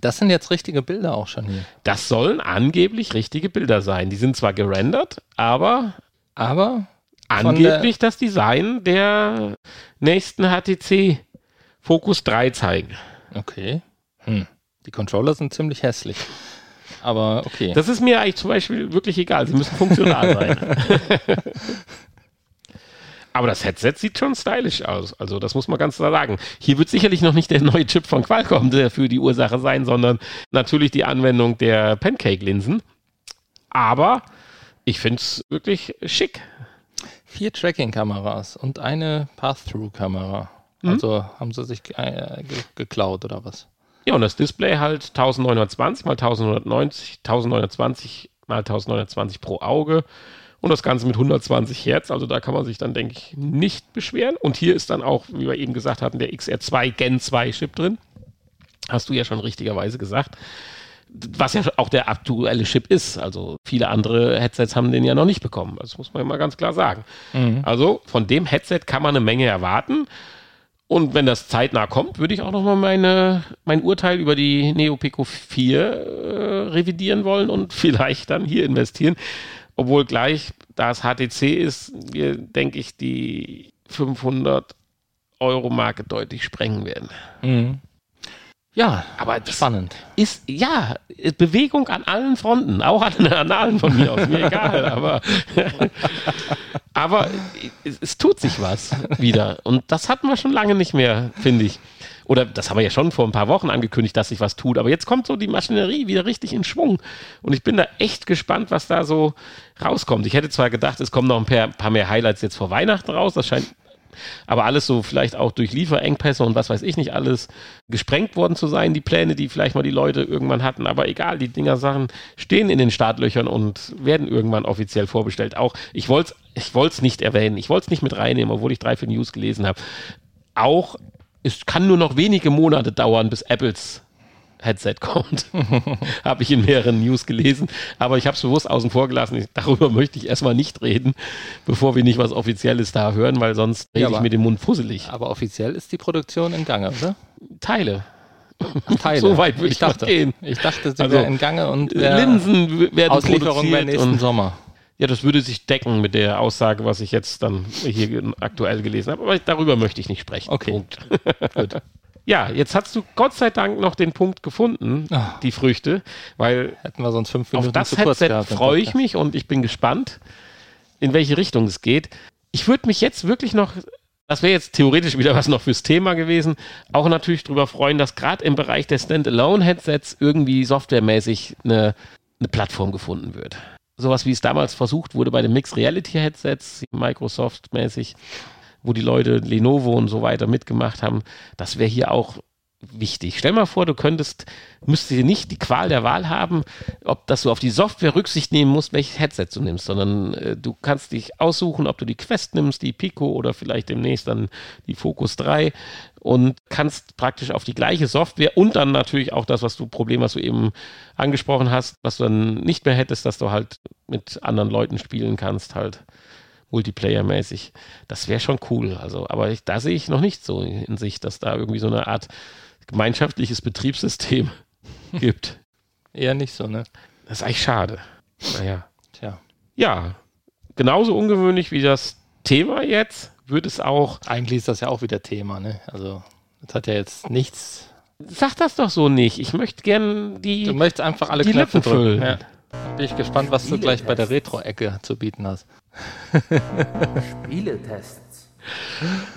Das sind jetzt richtige Bilder auch schon hier. das sollen angeblich richtige Bilder sein. Die sind zwar gerendert, aber Aber angeblich das Design der nächsten HTC Focus 3 zeigen. Okay. Hm. Die Controller sind ziemlich hässlich. Aber okay. Das ist mir eigentlich zum Beispiel wirklich egal. Sie müssen funktional sein. Aber das Headset sieht schon stylisch aus. Also das muss man ganz klar sagen. Hier wird sicherlich noch nicht der neue Chip von Qualcomm der für die Ursache sein, sondern natürlich die Anwendung der Pancake-Linsen. Aber Ich finde es wirklich schick. Vier Tracking-Kameras und eine Path-Through-Kamera. Mhm. Also haben sie sich äh, ge geklaut oder was? Ja, und das Display halt 1920 mal 1990, 1920 mal 1920 pro Auge und das Ganze mit 120 Hertz. Also da kann man sich dann, denke ich, nicht beschweren. Und hier ist dann auch, wie wir eben gesagt hatten, der XR2 Gen 2 Chip drin. Hast du ja schon richtigerweise gesagt. Was ja auch der aktuelle Chip ist. Also viele andere Headsets haben den ja noch nicht bekommen. Das muss man ja mal ganz klar sagen. Mhm. Also von dem Headset kann man eine Menge erwarten. Und wenn das zeitnah kommt, würde ich auch nochmal meine, mein Urteil über die Neo Pico 4 äh, revidieren wollen und vielleicht dann hier investieren. Obwohl gleich, da es HTC ist, wir, denke ich, die 500 Euro Marke deutlich sprengen werden. Mhm. Ja, aber spannend. Ist, ja, Bewegung an allen Fronten, auch an, an allen von mir aus, mir egal, aber, aber es, es, tut sich was wieder. Und das hatten wir schon lange nicht mehr, finde ich. Oder das haben wir ja schon vor ein paar Wochen angekündigt, dass sich was tut. Aber jetzt kommt so die Maschinerie wieder richtig in Schwung. Und ich bin da echt gespannt, was da so rauskommt. Ich hätte zwar gedacht, es kommen noch ein paar, paar mehr Highlights jetzt vor Weihnachten raus. Das scheint aber alles so vielleicht auch durch Lieferengpässe und was weiß ich nicht alles gesprengt worden zu sein, die Pläne, die vielleicht mal die Leute irgendwann hatten. Aber egal, die Dinger Sachen stehen in den Startlöchern und werden irgendwann offiziell vorbestellt. Auch ich wollte es ich nicht erwähnen, ich wollte es nicht mit reinnehmen, obwohl ich drei, vier News gelesen habe. Auch es kann nur noch wenige Monate dauern, bis Apples Headset kommt. habe ich in mehreren News gelesen. Aber ich habe es bewusst außen vor gelassen. darüber möchte ich erstmal nicht reden, bevor wir nicht was Offizielles da hören, weil sonst rede ja, ich mit dem Mund fusselig. Aber offiziell ist die Produktion in Gange, oder? Teile. Ach, Teile. so weit würde ich, ich dachte, gehen. Ich dachte, sie also, wäre in Gange und Linsen werden Auslieferung wäre nächsten Sommer. Ja, das würde sich decken mit der Aussage, was ich jetzt dann hier aktuell gelesen habe. Aber darüber möchte ich nicht sprechen. Okay. Punkt. Gut. Ja, jetzt hast du Gott sei Dank noch den Punkt gefunden, oh. die Früchte, weil hätten wir sonst fünf Minuten auf das zu kurz Headset freue ich mich und ich bin gespannt, in welche Richtung es geht. Ich würde mich jetzt wirklich noch, das wäre jetzt theoretisch wieder was noch fürs Thema gewesen, auch natürlich darüber freuen, dass gerade im Bereich der Standalone-Headsets irgendwie softwaremäßig eine, eine Plattform gefunden wird sowas wie es damals versucht wurde bei den Mixed Reality Headsets, Microsoft-mäßig, wo die Leute Lenovo und so weiter mitgemacht haben, das wäre hier auch wichtig. Stell mal vor, du könntest, müsstest dir nicht die Qual der Wahl haben, ob dass du auf die Software Rücksicht nehmen musst, welches Headset du nimmst, sondern äh, du kannst dich aussuchen, ob du die Quest nimmst, die Pico oder vielleicht demnächst dann die Focus 3 und kannst praktisch auf die gleiche Software und dann natürlich auch das, was du Problem, was du eben angesprochen hast, was du dann nicht mehr hättest, dass du halt mit anderen Leuten spielen kannst, halt Multiplayer-mäßig. Das wäre schon cool. Also, aber ich, da sehe ich noch nicht so in sich, dass da irgendwie so eine Art gemeinschaftliches Betriebssystem gibt. Eher nicht so, ne? Das ist eigentlich schade. Naja. Tja. Ja, genauso ungewöhnlich wie das Thema jetzt, wird es auch. Eigentlich ist das ja auch wieder Thema, ne? Also, das hat ja jetzt nichts. Sag das doch so nicht. Ich möchte gern die. Du möchtest einfach alle die Knöpfe füllen. Ja. Bin ich gespannt, was du gleich bei der Retro-Ecke zu bieten hast. Spieletests.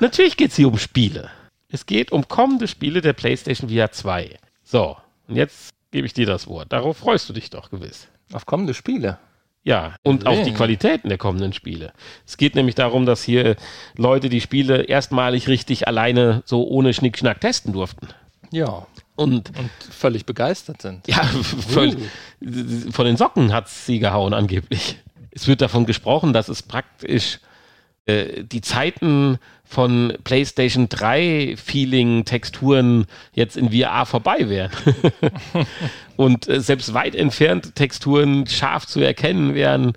Natürlich geht es hier um Spiele. Es geht um kommende Spiele der PlayStation VR 2. So, und jetzt gebe ich dir das Wort. Darauf freust du dich doch gewiss. Auf kommende Spiele? Ja, und auf die Qualitäten der kommenden Spiele. Es geht nämlich darum, dass hier Leute die Spiele erstmalig richtig alleine so ohne Schnickschnack testen durften. Ja. Und, und völlig begeistert sind. Ja, völlig, uh. von den Socken hat es sie gehauen angeblich. Es wird davon gesprochen, dass es praktisch die Zeiten von PlayStation 3 Feeling Texturen jetzt in VR vorbei wären. und äh, selbst weit entfernte Texturen scharf zu erkennen wären,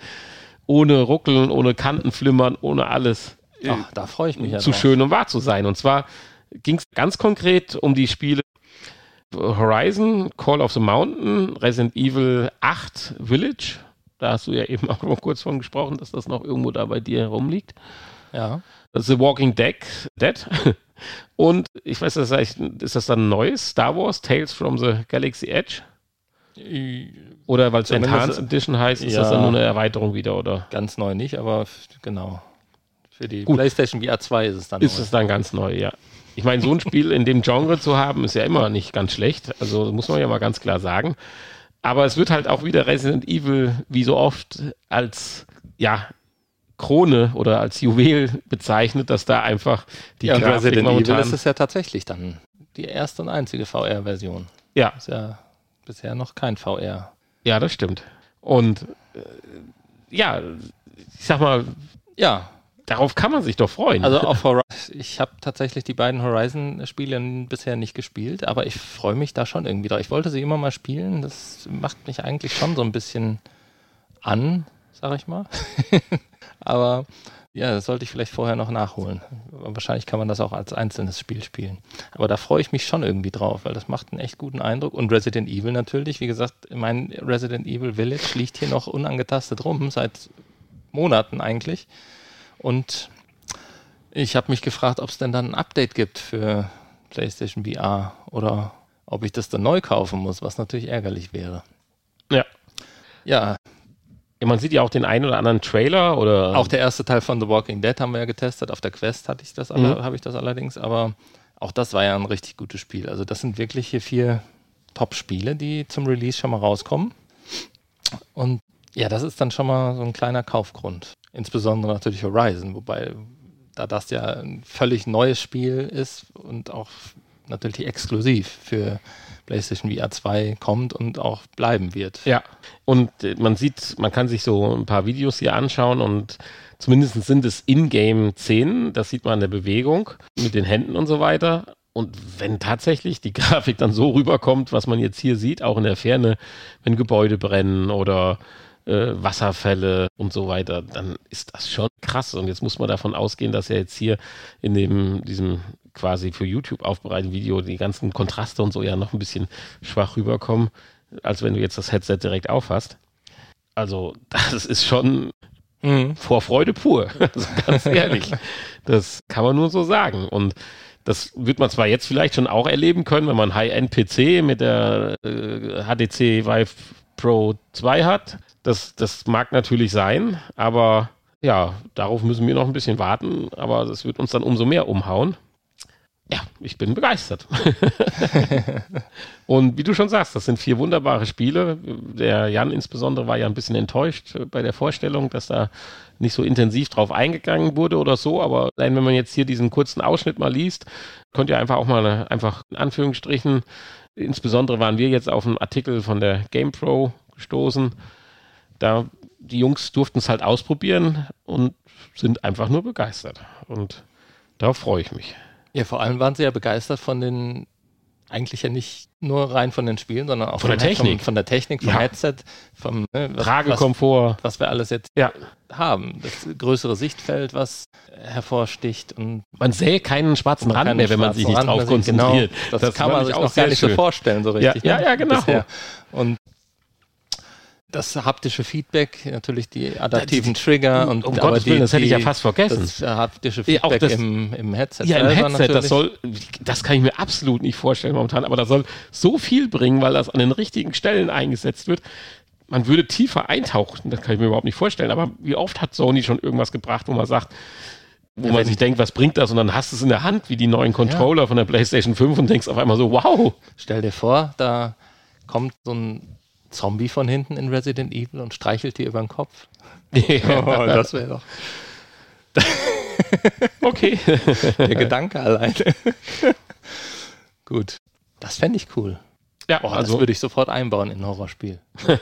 ohne Ruckeln, ohne Kantenflimmern, ohne alles. Äh, Ach, da freue ich mich ja Zu drauf. schön, um wahr zu sein. Und zwar ging es ganz konkret um die Spiele Horizon, Call of the Mountain, Resident Evil 8 Village da hast du ja eben auch noch kurz von gesprochen, dass das noch irgendwo da bei dir herumliegt. Ja. The Walking Dead. Dead. Und ich weiß, das heißt, ist das dann neues Star Wars Tales from the Galaxy Edge? Oder weil es Enhanced Edition heißt, ist ja, das dann nur eine Erweiterung wieder, oder? Ganz neu nicht, aber genau. Für die Gut. PlayStation VR 2 ist es dann Ist neu. es dann ganz neu, ja. Ich meine, so ein Spiel in dem Genre zu haben, ist ja immer nicht ganz schlecht. Also muss man ja mal ganz klar sagen. Aber es wird halt auch wieder Resident Evil, wie so oft, als ja, Krone oder als Juwel bezeichnet, dass da einfach die ja, Grafik Resident momentan... Evil ist es ja tatsächlich dann die erste und einzige VR-Version. ja, Ist ja bisher noch kein VR. ja, das stimmt. Und äh, ja, ich sag mal, Ja, darauf kann man sich doch freuen. also auf. Ich habe tatsächlich die beiden Horizon-Spiele bisher nicht gespielt, aber ich freue mich da schon irgendwie drauf. Ich wollte sie immer mal spielen. Das macht mich eigentlich schon so ein bisschen an, sag ich mal. aber ja, das sollte ich vielleicht vorher noch nachholen. Wahrscheinlich kann man das auch als einzelnes Spiel spielen. Aber da freue ich mich schon irgendwie drauf, weil das macht einen echt guten Eindruck. Und Resident Evil natürlich, wie gesagt, mein Resident Evil Village liegt hier noch unangetastet rum, seit Monaten eigentlich. Und ich habe mich gefragt, ob es denn dann ein Update gibt für PlayStation VR oder ob ich das dann neu kaufen muss, was natürlich ärgerlich wäre. ja. Ja, Ja, Man sieht ja auch den einen oder anderen Trailer oder auch der erste Teil von The Walking Dead haben wir ja getestet. Auf der Quest hatte ich das, Mhm. habe ich das allerdings, aber auch das war ja ein richtig gutes Spiel. Also das sind wirklich hier vier Top-Spiele, die zum Release schon mal rauskommen. Und ja, das ist dann schon mal so ein kleiner Kaufgrund. Insbesondere natürlich Horizon, wobei da das ja ein völlig neues Spiel ist und auch natürlich exklusiv für PlayStation VR 2 kommt und auch bleiben wird. Ja, und äh, man sieht, man kann sich so ein paar Videos hier anschauen und zumindest sind es Ingame-Szenen, das sieht man an der Bewegung mit den Händen und so weiter. Und wenn tatsächlich die Grafik dann so rüberkommt, was man jetzt hier sieht, auch in der Ferne, wenn Gebäude brennen oder äh, Wasserfälle und so weiter, dann ist das schon krass. Und jetzt muss man davon ausgehen, dass ja jetzt hier in dem, diesem quasi für YouTube aufbereiteten Video die ganzen Kontraste und so ja noch ein bisschen schwach rüberkommen, als wenn du jetzt das Headset direkt aufhast. Also, das ist schon Mhm. vor Freude pur. Also ganz ehrlich. Das kann man nur so sagen. Und das wird man zwar jetzt vielleicht schon auch erleben können, wenn man High-End-PC mit der äh, HTC Vive Pro 2 hat. Das, das mag natürlich sein, aber ja, darauf müssen wir noch ein bisschen warten. Aber das wird uns dann umso mehr umhauen. Ja, ich bin begeistert. Und wie du schon sagst, das sind vier wunderbare Spiele. Der Jan insbesondere war ja ein bisschen enttäuscht bei der Vorstellung, dass da nicht so intensiv drauf eingegangen wurde oder so. Aber allein wenn man jetzt hier diesen kurzen Ausschnitt mal liest, könnt ihr einfach auch mal einfach in Anführungsstrichen, insbesondere waren wir jetzt auf einen Artikel von der GamePro gestoßen. Da die Jungs durften es halt ausprobieren und sind einfach nur begeistert. Und darauf freue ich mich. Ja, vor allem waren sie ja begeistert von den, eigentlich ja nicht nur rein von den Spielen, sondern auch Von der vom- Technik. Vom, von der Technik, vom Ja. Headset, vom ne, was, was, Tragekomfort. was wir alles jetzt Ja. haben. Das größere Sichtfeld, was hervorsticht und Man sähe keinen schwarzen Rand mehr, wenn man sich nicht drauf Rand mehr sieht. Genau, konzentriert. das, kann man ich sich auch gar nicht so schön. vorstellen, so Ja, richtig. ja, ne? ja, genau. Bisher. Und das haptische Feedback, natürlich die adaptiven Trigger und um Gottes die, Willen, das hätte ich ja die- fast vergessen. Das äh, haptische Ja, Feedback das- im, im Headset. Ja, im Headset, das natürlich. soll, das kann ich mir absolut nicht vorstellen momentan, aber das soll so viel bringen, weil das an den richtigen Stellen eingesetzt wird. Man würde tiefer eintauchen, das kann ich mir überhaupt nicht vorstellen, aber wie oft hat Sony schon irgendwas gebracht, wo man sagt, wo Ja, man sich denkt, was bringt das? Und dann hast du es in der Hand, wie die neuen Controller von der PlayStation 5 und denkst auf einmal so, wow. Stell dir vor, da kommt so ein Zombie von hinten in Resident Evil und streichelt dir über den Kopf. Ja, das wäre doch okay. der Gedanke alleine. Gut, das fände ich cool. Ja, das also würde ich sofort einbauen in ein Horrorspiel. Habe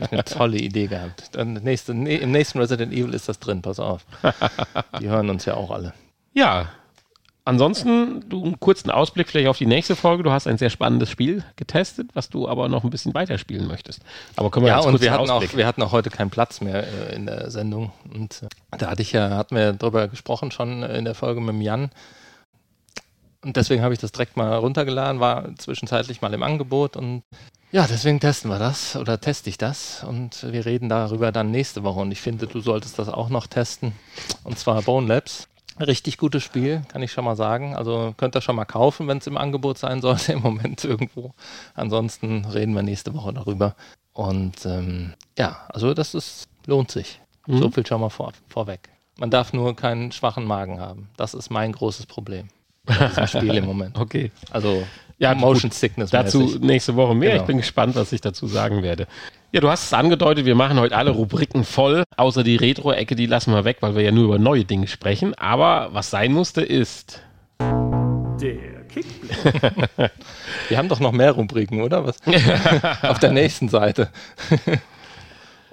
ich eine tolle Idee gehabt. Dann nächste, nee, Im nächsten Resident Evil ist das drin, pass auf. Die hören uns ja auch alle. Ja. Ansonsten, du einen kurzen Ausblick vielleicht auf die nächste Folge. Du hast ein sehr spannendes Spiel getestet, was du aber noch ein bisschen weiterspielen möchtest. Aber können wir Ja, und wir hatten, auch, wir hatten auch heute keinen Platz mehr äh, in der Sendung. Und äh, da hatte ich ja, hatten wir drüber gesprochen schon äh, in der Folge mit dem Jan. Und deswegen habe ich das direkt mal runtergeladen, war zwischenzeitlich mal im Angebot und ja, deswegen testen wir das oder teste ich das und wir reden darüber dann nächste Woche. Und ich finde, du solltest das auch noch testen. Und zwar Bone Labs. Richtig gutes Spiel, kann ich schon mal sagen. Also könnt ihr schon mal kaufen, wenn es im Angebot sein sollte, im Moment irgendwo. Ansonsten reden wir nächste Woche darüber. Und ähm, ja, also das ist, lohnt sich. Mhm. So viel schon mal vor, vorweg. Man darf nur keinen schwachen Magen haben. Das ist mein großes Problem bei diesem Spiel im Moment. Okay. Also Ja, Motion Sickness. Dazu nächste Woche mehr. Genau. Ich bin gespannt, was ich dazu sagen werde. Ja, du hast es angedeutet, wir machen heute alle Rubriken voll, außer die Retro-Ecke, die lassen wir weg, weil wir ja nur über neue Dinge sprechen. Aber was sein musste, ist. Der Kickblick. Wir haben doch noch mehr Rubriken, oder? Was? Auf der nächsten Seite.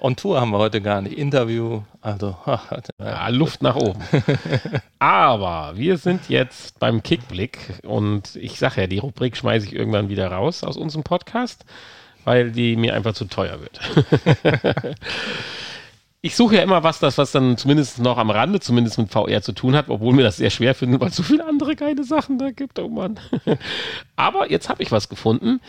On Tour haben wir heute gar nicht. Interview, also. Ja, Luft nach oben. Aber wir sind jetzt beim Kickblick und ich sage ja, die Rubrik schmeiße ich irgendwann wieder raus aus unserem Podcast, weil die mir einfach zu teuer wird. ich suche ja immer was, das, was dann zumindest noch am Rande, zumindest mit VR zu tun hat, obwohl mir das sehr schwer finde, weil es so viele andere geile Sachen da gibt. Oh Mann. Aber jetzt habe ich was gefunden,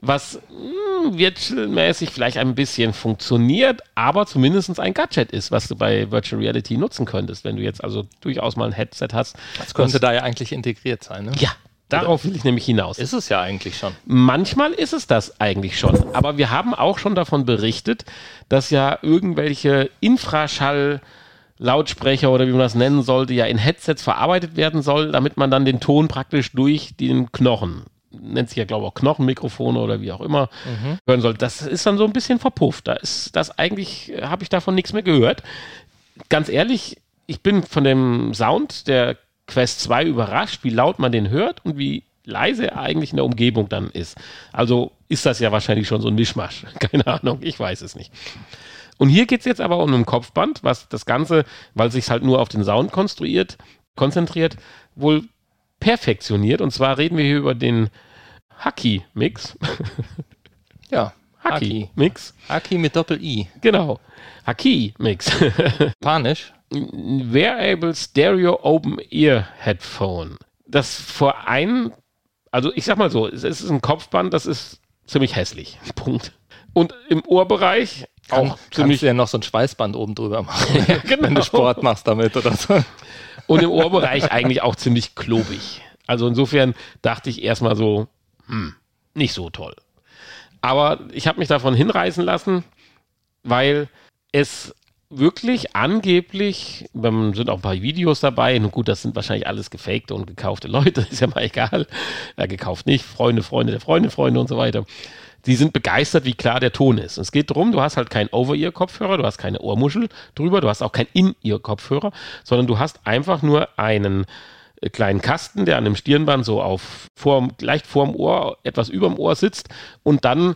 was mh, virtual-mäßig vielleicht ein bisschen funktioniert, aber zumindest ein Gadget ist, was du bei Virtual Reality nutzen könntest, wenn du jetzt also durchaus mal ein Headset hast. Das könnte da ja eigentlich integriert sein, ne? Ja, darauf will ich nämlich hinaus. Ist es ja eigentlich schon. Manchmal ist es das eigentlich schon. Aber wir haben auch schon davon berichtet, dass ja irgendwelche Infraschall Lautsprecher oder wie man das nennen sollte, ja in Headsets verarbeitet werden soll, damit man dann den Ton praktisch durch den Knochen, nennt sich ja glaube ich auch Knochenmikrofone oder wie auch immer, hören soll. Das ist dann so ein bisschen verpufft. Da ist das eigentlich, habe ich davon nichts mehr gehört. Ganz ehrlich, ich bin von dem Sound der Quest 2 überrascht, wie laut man den hört und wie leise er eigentlich in der Umgebung dann ist. Also ist das ja wahrscheinlich schon so ein Mischmasch. Keine Ahnung, ich weiß es nicht. Und hier geht es jetzt aber um ein Kopfband, was das Ganze, weil sich halt nur auf den Sound konstruiert, konzentriert, wohl perfektioniert. Und zwar reden wir hier über den Haki-Mix. Ja. Haki. Mix. Haki mit Doppel-I. Genau. Haki-Mix. Panisch. Wearable Stereo Open Ear Headphone. Das vor ein, also ich sag mal so, es ist ein Kopfband, das ist ziemlich hässlich. Punkt. Und im Ohrbereich Kann, auch kannst ziemlich du ja noch so ein Schweißband oben drüber machen, genau. wenn du Sport machst damit oder so. und im Ohrbereich eigentlich auch ziemlich klobig. Also insofern dachte ich erstmal so, hm, nicht so toll. Aber ich habe mich davon hinreißen lassen, weil es wirklich angeblich, da sind auch ein paar Videos dabei, nun gut, das sind wahrscheinlich alles gefakte und gekaufte Leute, ist ja mal egal, ja, gekauft nicht, Freunde, Freunde der Freunde, Freunde und so weiter. Die sind begeistert, wie klar der Ton ist. Und es geht darum, du hast halt keinen Over-Ear-Kopfhörer, du hast keine Ohrmuschel drüber, du hast auch keinen In-Ear-Kopfhörer, sondern du hast einfach nur einen kleinen Kasten, der an dem Stirnband so auf vorm, leicht vorm Ohr, etwas überm Ohr sitzt und dann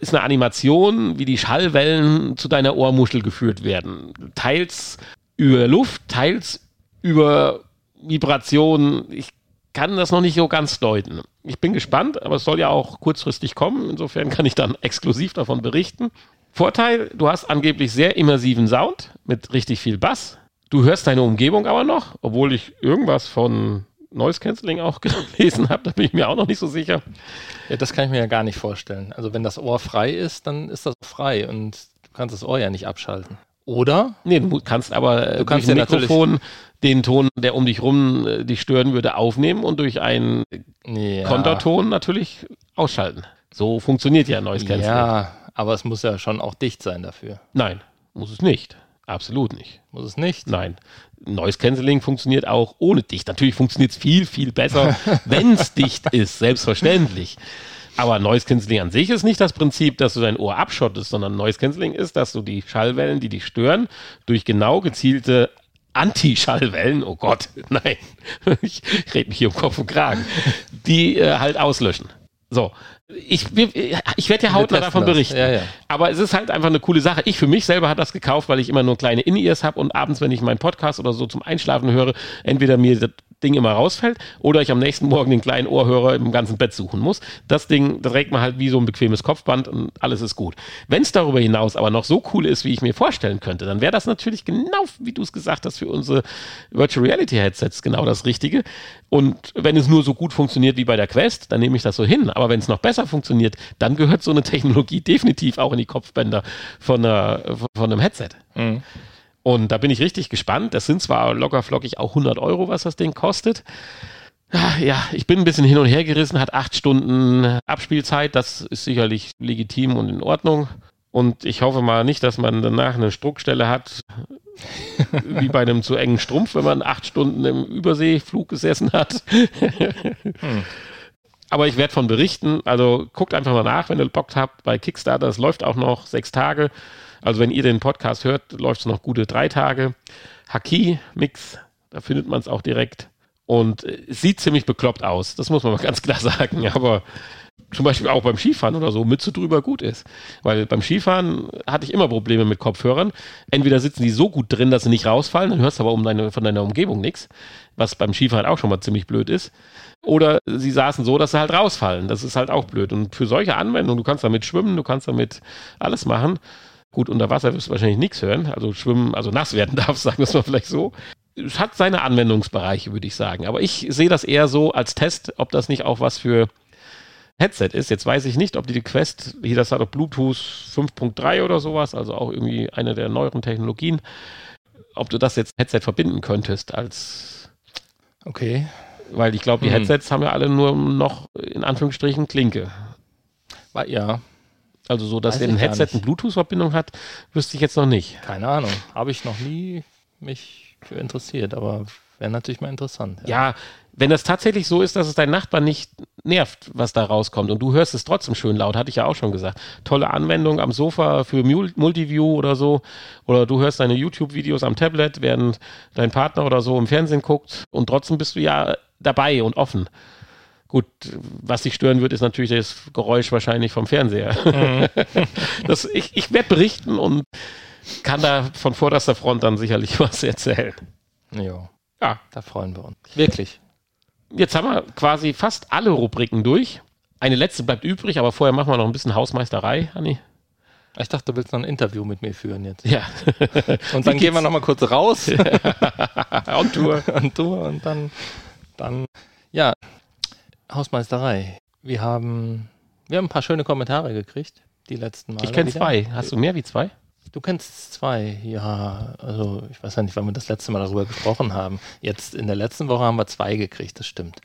ist eine Animation, wie die Schallwellen zu deiner Ohrmuschel geführt werden. Teils über Luft, teils über Vibration. Ich kann das noch nicht so ganz deuten. Ich bin gespannt, aber es soll ja auch kurzfristig kommen. Insofern kann ich dann exklusiv davon berichten. Vorteil, du hast angeblich sehr immersiven Sound mit richtig viel Bass. Du hörst deine Umgebung aber noch, obwohl ich irgendwas von Noise Cancelling auch gelesen habe, da bin ich mir auch noch nicht so sicher. Ja, das kann ich mir ja gar nicht vorstellen. Also wenn das Ohr frei ist, dann ist das frei und du kannst das Ohr ja nicht abschalten. Oder? Nee, du kannst aber äh, Du kannst durch ein ja Mikrofon den Ton, der um dich rum äh, dich stören würde, aufnehmen und durch einen Ja. Konterton natürlich ausschalten. So funktioniert ja Noise Cancelling. Ja, aber es muss ja schon auch dicht sein dafür. Nein, muss es nicht. Absolut nicht. Muss es nicht? Nein. Noise Cancelling funktioniert auch ohne dicht. Natürlich funktioniert es viel, viel besser, wenn es dicht ist, selbstverständlich. Aber Noise Cancelling an sich ist nicht das Prinzip, dass du dein Ohr abschottest, sondern Noise Cancelling ist, dass du die Schallwellen, die dich stören, durch genau gezielte Anti-Schallwellen, oh Gott, nein, ich rede mich hier um Kopf und Kragen, die äh, halt auslöschen. So, ich, ich werde ja hautnah davon berichten. Ja, ja. Aber es ist halt einfach eine coole Sache. Ich für mich selber habe das gekauft, weil ich immer nur kleine In-Ears habe und abends, wenn ich meinen Podcast oder so zum Einschlafen höre, entweder mir das Ding immer rausfällt oder ich am nächsten Morgen den kleinen Ohrhörer im ganzen Bett suchen muss. Das Ding trägt man halt wie so ein bequemes Kopfband und alles ist gut. Wenn es darüber hinaus aber noch so cool ist, wie ich mir vorstellen könnte, dann wäre das natürlich genau, wie du es gesagt hast, für unsere Virtual Reality Headsets genau das Richtige. Und wenn es nur so gut funktioniert wie bei der Quest, dann nehme ich das so hin. Aber wenn es noch besser funktioniert, dann gehört so eine Technologie definitiv auch in die Kopfbänder von, einer, von einem Headset. Und da bin ich richtig gespannt. Das sind zwar locker flockig auch 100 Euro, was das Ding kostet. Ah, Ja, ich bin ein bisschen hin und her gerissen, hat acht Stunden Abspielzeit. Das ist sicherlich legitim und in Ordnung. Und ich hoffe mal nicht, dass man danach eine Struckstelle hat, wie bei einem zu engen Strumpf, wenn man acht Stunden im Überseeflug gesessen hat. Aber ich werde von berichten. Also guckt einfach mal nach, wenn ihr Bock habt bei Kickstarter. Es läuft auch noch sechs Tage. Also wenn ihr den Podcast hört, läuft es noch gute drei Tage. Haki Mix, da findet man es auch direkt. Und es sieht ziemlich bekloppt aus. Das muss man mal ganz klar sagen. Aber zum Beispiel auch beim Skifahren oder so Mütze drüber gut ist. Weil beim Skifahren hatte ich immer Probleme mit Kopfhörern. Entweder sitzen die so gut drin, dass sie nicht rausfallen, dann hörst du aber um deine, von deiner Umgebung nichts, was beim Skifahren auch schon mal ziemlich blöd ist. Oder sie saßen so, dass sie halt rausfallen. Das ist halt auch blöd. Und für solche Anwendungen, du kannst damit schwimmen, du kannst damit alles machen. Gut, unter Wasser wirst du wahrscheinlich nichts hören. Also schwimmen, also nass werden darfst, sagen wir es mal vielleicht so. Es hat seine Anwendungsbereiche, würde ich sagen. Aber ich sehe das eher so als Test, ob das nicht auch was für Headset ist. Jetzt weiß ich nicht, ob die Quest, hier das hat doch Bluetooth 5.3 oder sowas, also auch irgendwie eine der neueren Technologien, ob du das jetzt Headset verbinden könntest als. Okay. Weil ich glaube, die Hm. Headsets haben ja alle nur noch in Anführungsstrichen Klinke. Ja, Also so, dass Weiß ein Headset eine Bluetooth-Verbindung hat, wüsste ich jetzt noch nicht. keine Ahnung. Habe ich noch nie mich für interessiert, aber wäre natürlich mal interessant. Ja, wenn das tatsächlich so ist, dass es deinen Nachbarn nicht nervt, was da rauskommt und du hörst es trotzdem schön laut, hatte ich ja auch schon gesagt. Tolle Anwendung am Sofa für Mul- Multiview oder so. Oder du hörst deine YouTube-Videos am Tablet, während dein Partner oder so im Fernsehen guckt und trotzdem bist du ja dabei und offen. Gut, was dich stören wird, ist natürlich das Geräusch wahrscheinlich vom Fernseher. das, ich ich werde berichten und kann da von vorderster Front dann sicherlich was erzählen. Ja, Ja, da freuen wir uns. Wirklich. Jetzt haben wir quasi fast alle Rubriken durch. Eine letzte bleibt übrig, aber vorher machen wir noch ein bisschen Hausmeisterei, Hanni. Ich dachte, du willst noch ein Interview mit mir führen jetzt. Ja. Und dann gehen wir noch mal kurz raus On Tour. und du und dann, dann, ja, Hausmeisterei. Wir haben, wir haben ein paar schöne Kommentare gekriegt, die letzten Mal. Ich kenne zwei. Hast du mehr wie zwei? Du kennst zwei, ja. Also ich weiß ja nicht, wann wir das letzte Mal darüber gesprochen haben. Jetzt in der letzten Woche haben wir zwei gekriegt, das stimmt.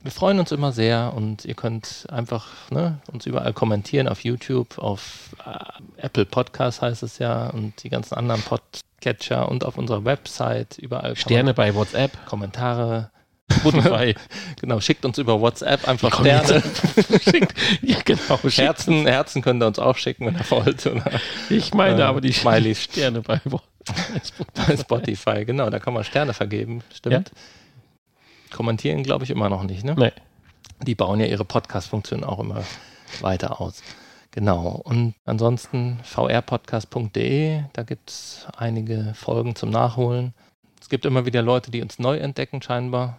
Wir freuen uns immer sehr und ihr könnt einfach ne, uns überall kommentieren auf YouTube, auf äh, Apple Podcast heißt es ja und die ganzen anderen Podcatcher und auf unserer Website überall Sterne bei WhatsApp. Kommentare. Spotify. Genau, schickt uns über WhatsApp einfach Sterne. Schickt- ja, genau. Herzen, Herzen könnt ihr uns auch schicken, wenn ihr wollt. Oder Ich meine Äh, aber die Smileys. Sterne bei bei Spotify, genau, da kann man Sterne vergeben, stimmt. Kommentieren glaube ich immer noch nicht, ne? Nee. Die bauen ja ihre Podcast-Funktion auch immer weiter aus. Genau. Und ansonsten vrpodcast.de, da gibt es einige Folgen zum Nachholen. Es gibt immer wieder Leute, die uns neu entdecken, scheinbar.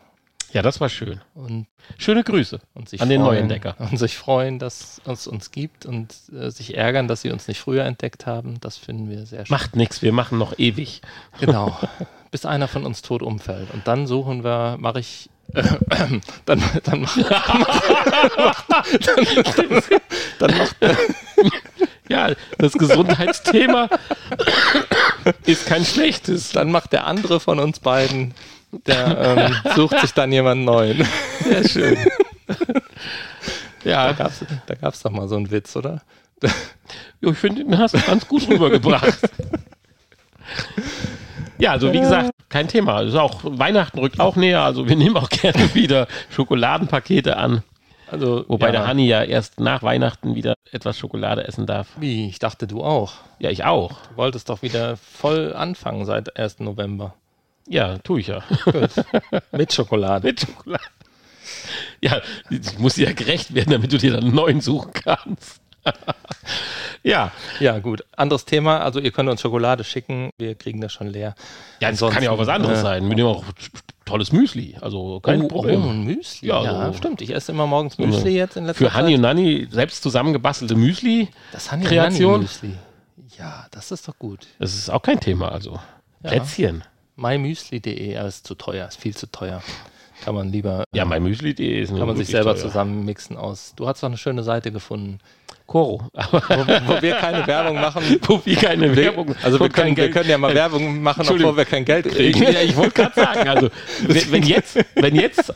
Ja, das war schön. Und, Schöne Grüße. und sich An den freuen, Neuentdecker. Und sich freuen, dass es uns gibt und äh, sich ärgern, dass sie uns nicht früher entdeckt haben. Das finden wir sehr schön. Macht nichts, wir machen noch ewig. Genau. Bis einer von uns tot umfällt. Und dann suchen wir, mache ich. Äh, dann, dann, mach, dann, dann, macht, Ja, das Gesundheitsthema ist kein schlechtes. dann macht der andere von uns beiden, der ähm, sucht sich dann jemanden neuen. Sehr schön. Da Ja, gab es da gab's doch mal so einen Witz, oder? Ja, ich finde, den hast du ganz gut rübergebracht. Ja, also wie gesagt, kein Thema. Also auch Weihnachten rückt auch näher. Also wir nehmen auch gerne wieder Schokoladenpakete an. Also, Wobei ja, der Hanni ja erst nach Weihnachten wieder etwas Schokolade essen darf. Wie? Ich dachte, du auch. Ja, ich auch. Du wolltest doch wieder voll anfangen seit 1. November. Ja, tue ich ja. Gut. Mit Schokolade. Mit Schokolade. Ja, ich muss dir ja gerecht werden, damit du dir dann einen neuen suchen kannst. ja, Ja, gut. Anderes Thema. Also, ihr könnt uns Schokolade schicken. Wir kriegen das schon leer. ja das kann ja auch was anderes äh, sein. Wir nehmen auch tolles Müsli. Also kein oh, Problem. Oh, ein Müsli. Ja, Ja, so- stimmt. Ich esse immer morgens Müsli jetzt in letzter Für Hanni Zeit. und Nanni selbst zusammengebastelte Müsli, Das Hanni Kreation. und Nanni Müsli. Ja, das ist doch gut. das ist auch kein Thema. Also Ja. Plätzchen. mymüsli.de, aber ist zu teuer, ist viel zu teuer. Kann man lieber, Ja, mein Müsli.de ist kann man sich selber teuer. zusammenmixen aus. Du hast doch eine schöne Seite gefunden, Koro. Aber wo, wo wir keine Werbung machen. wo wir keine Werbung, Also wir können, wir können ja mal Werbung machen, obwohl wir kein Geld kriegen. Ja, ich wollte gerade sagen, also wenn, wenn jetzt, wenn jetzt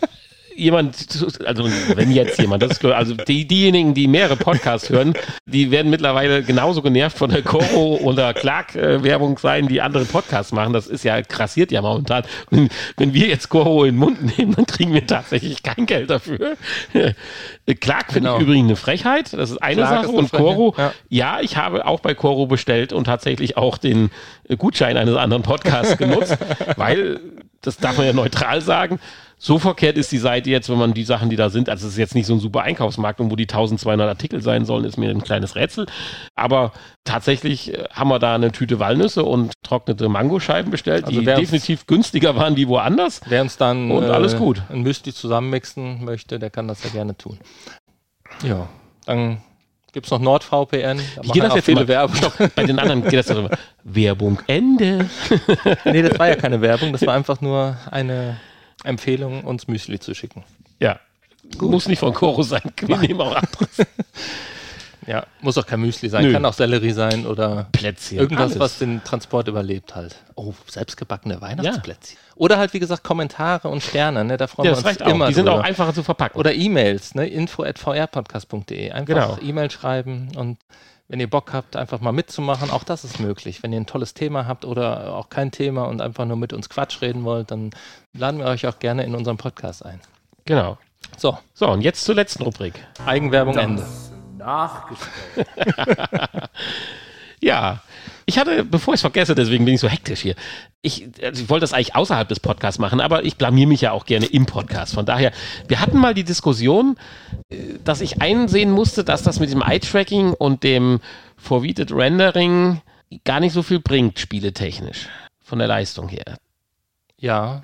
jemand, also wenn jetzt jemand, das ist, also die, diejenigen, die mehrere Podcasts hören, die werden mittlerweile genauso genervt von der Coro oder Clark-Werbung sein, die andere Podcasts machen. Das ist ja krassiert ja momentan. Und wenn wir jetzt Coro in den Mund nehmen, dann kriegen wir tatsächlich kein Geld dafür. Clark finde genau. ich übrigens eine Frechheit. Das ist eine Clark Sache. Ist und Coro, ja. ja, ich habe auch bei Coro bestellt und tatsächlich auch den Gutschein eines anderen Podcasts genutzt, weil das darf man ja neutral sagen so verkehrt ist die Seite jetzt, wenn man die Sachen, die da sind, also es ist jetzt nicht so ein super Einkaufsmarkt und wo die 1200 Artikel sein sollen, ist mir ein kleines Rätsel. Aber tatsächlich äh, haben wir da eine Tüte Walnüsse und trocknete Mangoscheiben bestellt, also die definitiv günstiger waren wie woanders. Wer uns dann und alles äh, gut. ein Müsli zusammenmixen möchte, der kann das ja gerne tun. Ja, dann Gibt es noch NordVPN? Da geht das jetzt viele Werbung? Stopp, bei den anderen geht das doch immer. Werbung Ende. nee, das war ja keine Werbung, das war einfach nur eine Empfehlung, uns Müsli zu schicken. Ja. Gut. Muss nicht von Koro sein. Wir nehmen auch anderes. Ja, muss auch kein Müsli sein, Nö. kann auch Sellerie sein oder Plätzchen. Irgendwas, alles. was den Transport überlebt halt. Oh, selbstgebackene Weihnachtsplätzchen. Ja. Oder halt, wie gesagt, Kommentare und Sterne, ne? Da freuen ja, wir uns immer. Die sind auch einfacher zu verpacken. Oder E-Mails, ne? info at vrpodcast.de. Einfach genau. E-Mail schreiben und wenn ihr Bock habt, einfach mal mitzumachen, auch das ist möglich. Wenn ihr ein tolles Thema habt oder auch kein Thema und einfach nur mit uns Quatsch reden wollt, dann laden wir euch auch gerne in unseren Podcast ein. Genau. So. So, und jetzt zur letzten Rubrik. Eigenwerbung das Ende. Nachgestellt. ja, ich hatte, bevor ich es vergesse, deswegen bin ich so hektisch hier. Ich, also ich wollte das eigentlich außerhalb des Podcasts machen, aber ich blamier mich ja auch gerne im Podcast. Von daher, wir hatten mal die Diskussion, äh, dass ich einsehen musste, dass das mit dem Eye-Tracking und dem Forwarded Rendering gar nicht so viel bringt, spieletechnisch. Von der Leistung her. Ja.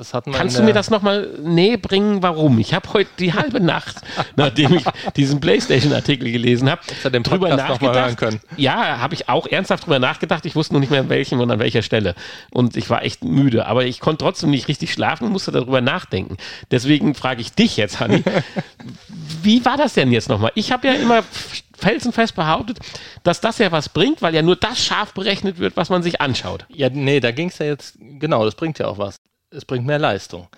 Das hatten Kannst du mir das nochmal näher bringen, warum? Ich habe heute die halbe Nacht, nachdem ich diesen PlayStation-Artikel gelesen habe, drüber nachgedacht. Können. Ja, habe ich auch ernsthaft drüber nachgedacht. Ich wusste noch nicht mehr, an welchem und an welcher Stelle. Und ich war echt müde. Aber ich konnte trotzdem nicht richtig schlafen und musste darüber nachdenken. Deswegen frage ich dich jetzt, Hanni, wie war das denn jetzt nochmal? Ich habe ja immer felsenfest behauptet, dass das ja was bringt, weil ja nur das scharf berechnet wird, was man sich anschaut. Ja, nee, da ging es ja jetzt, genau, das bringt ja auch was es bringt mehr Leistung.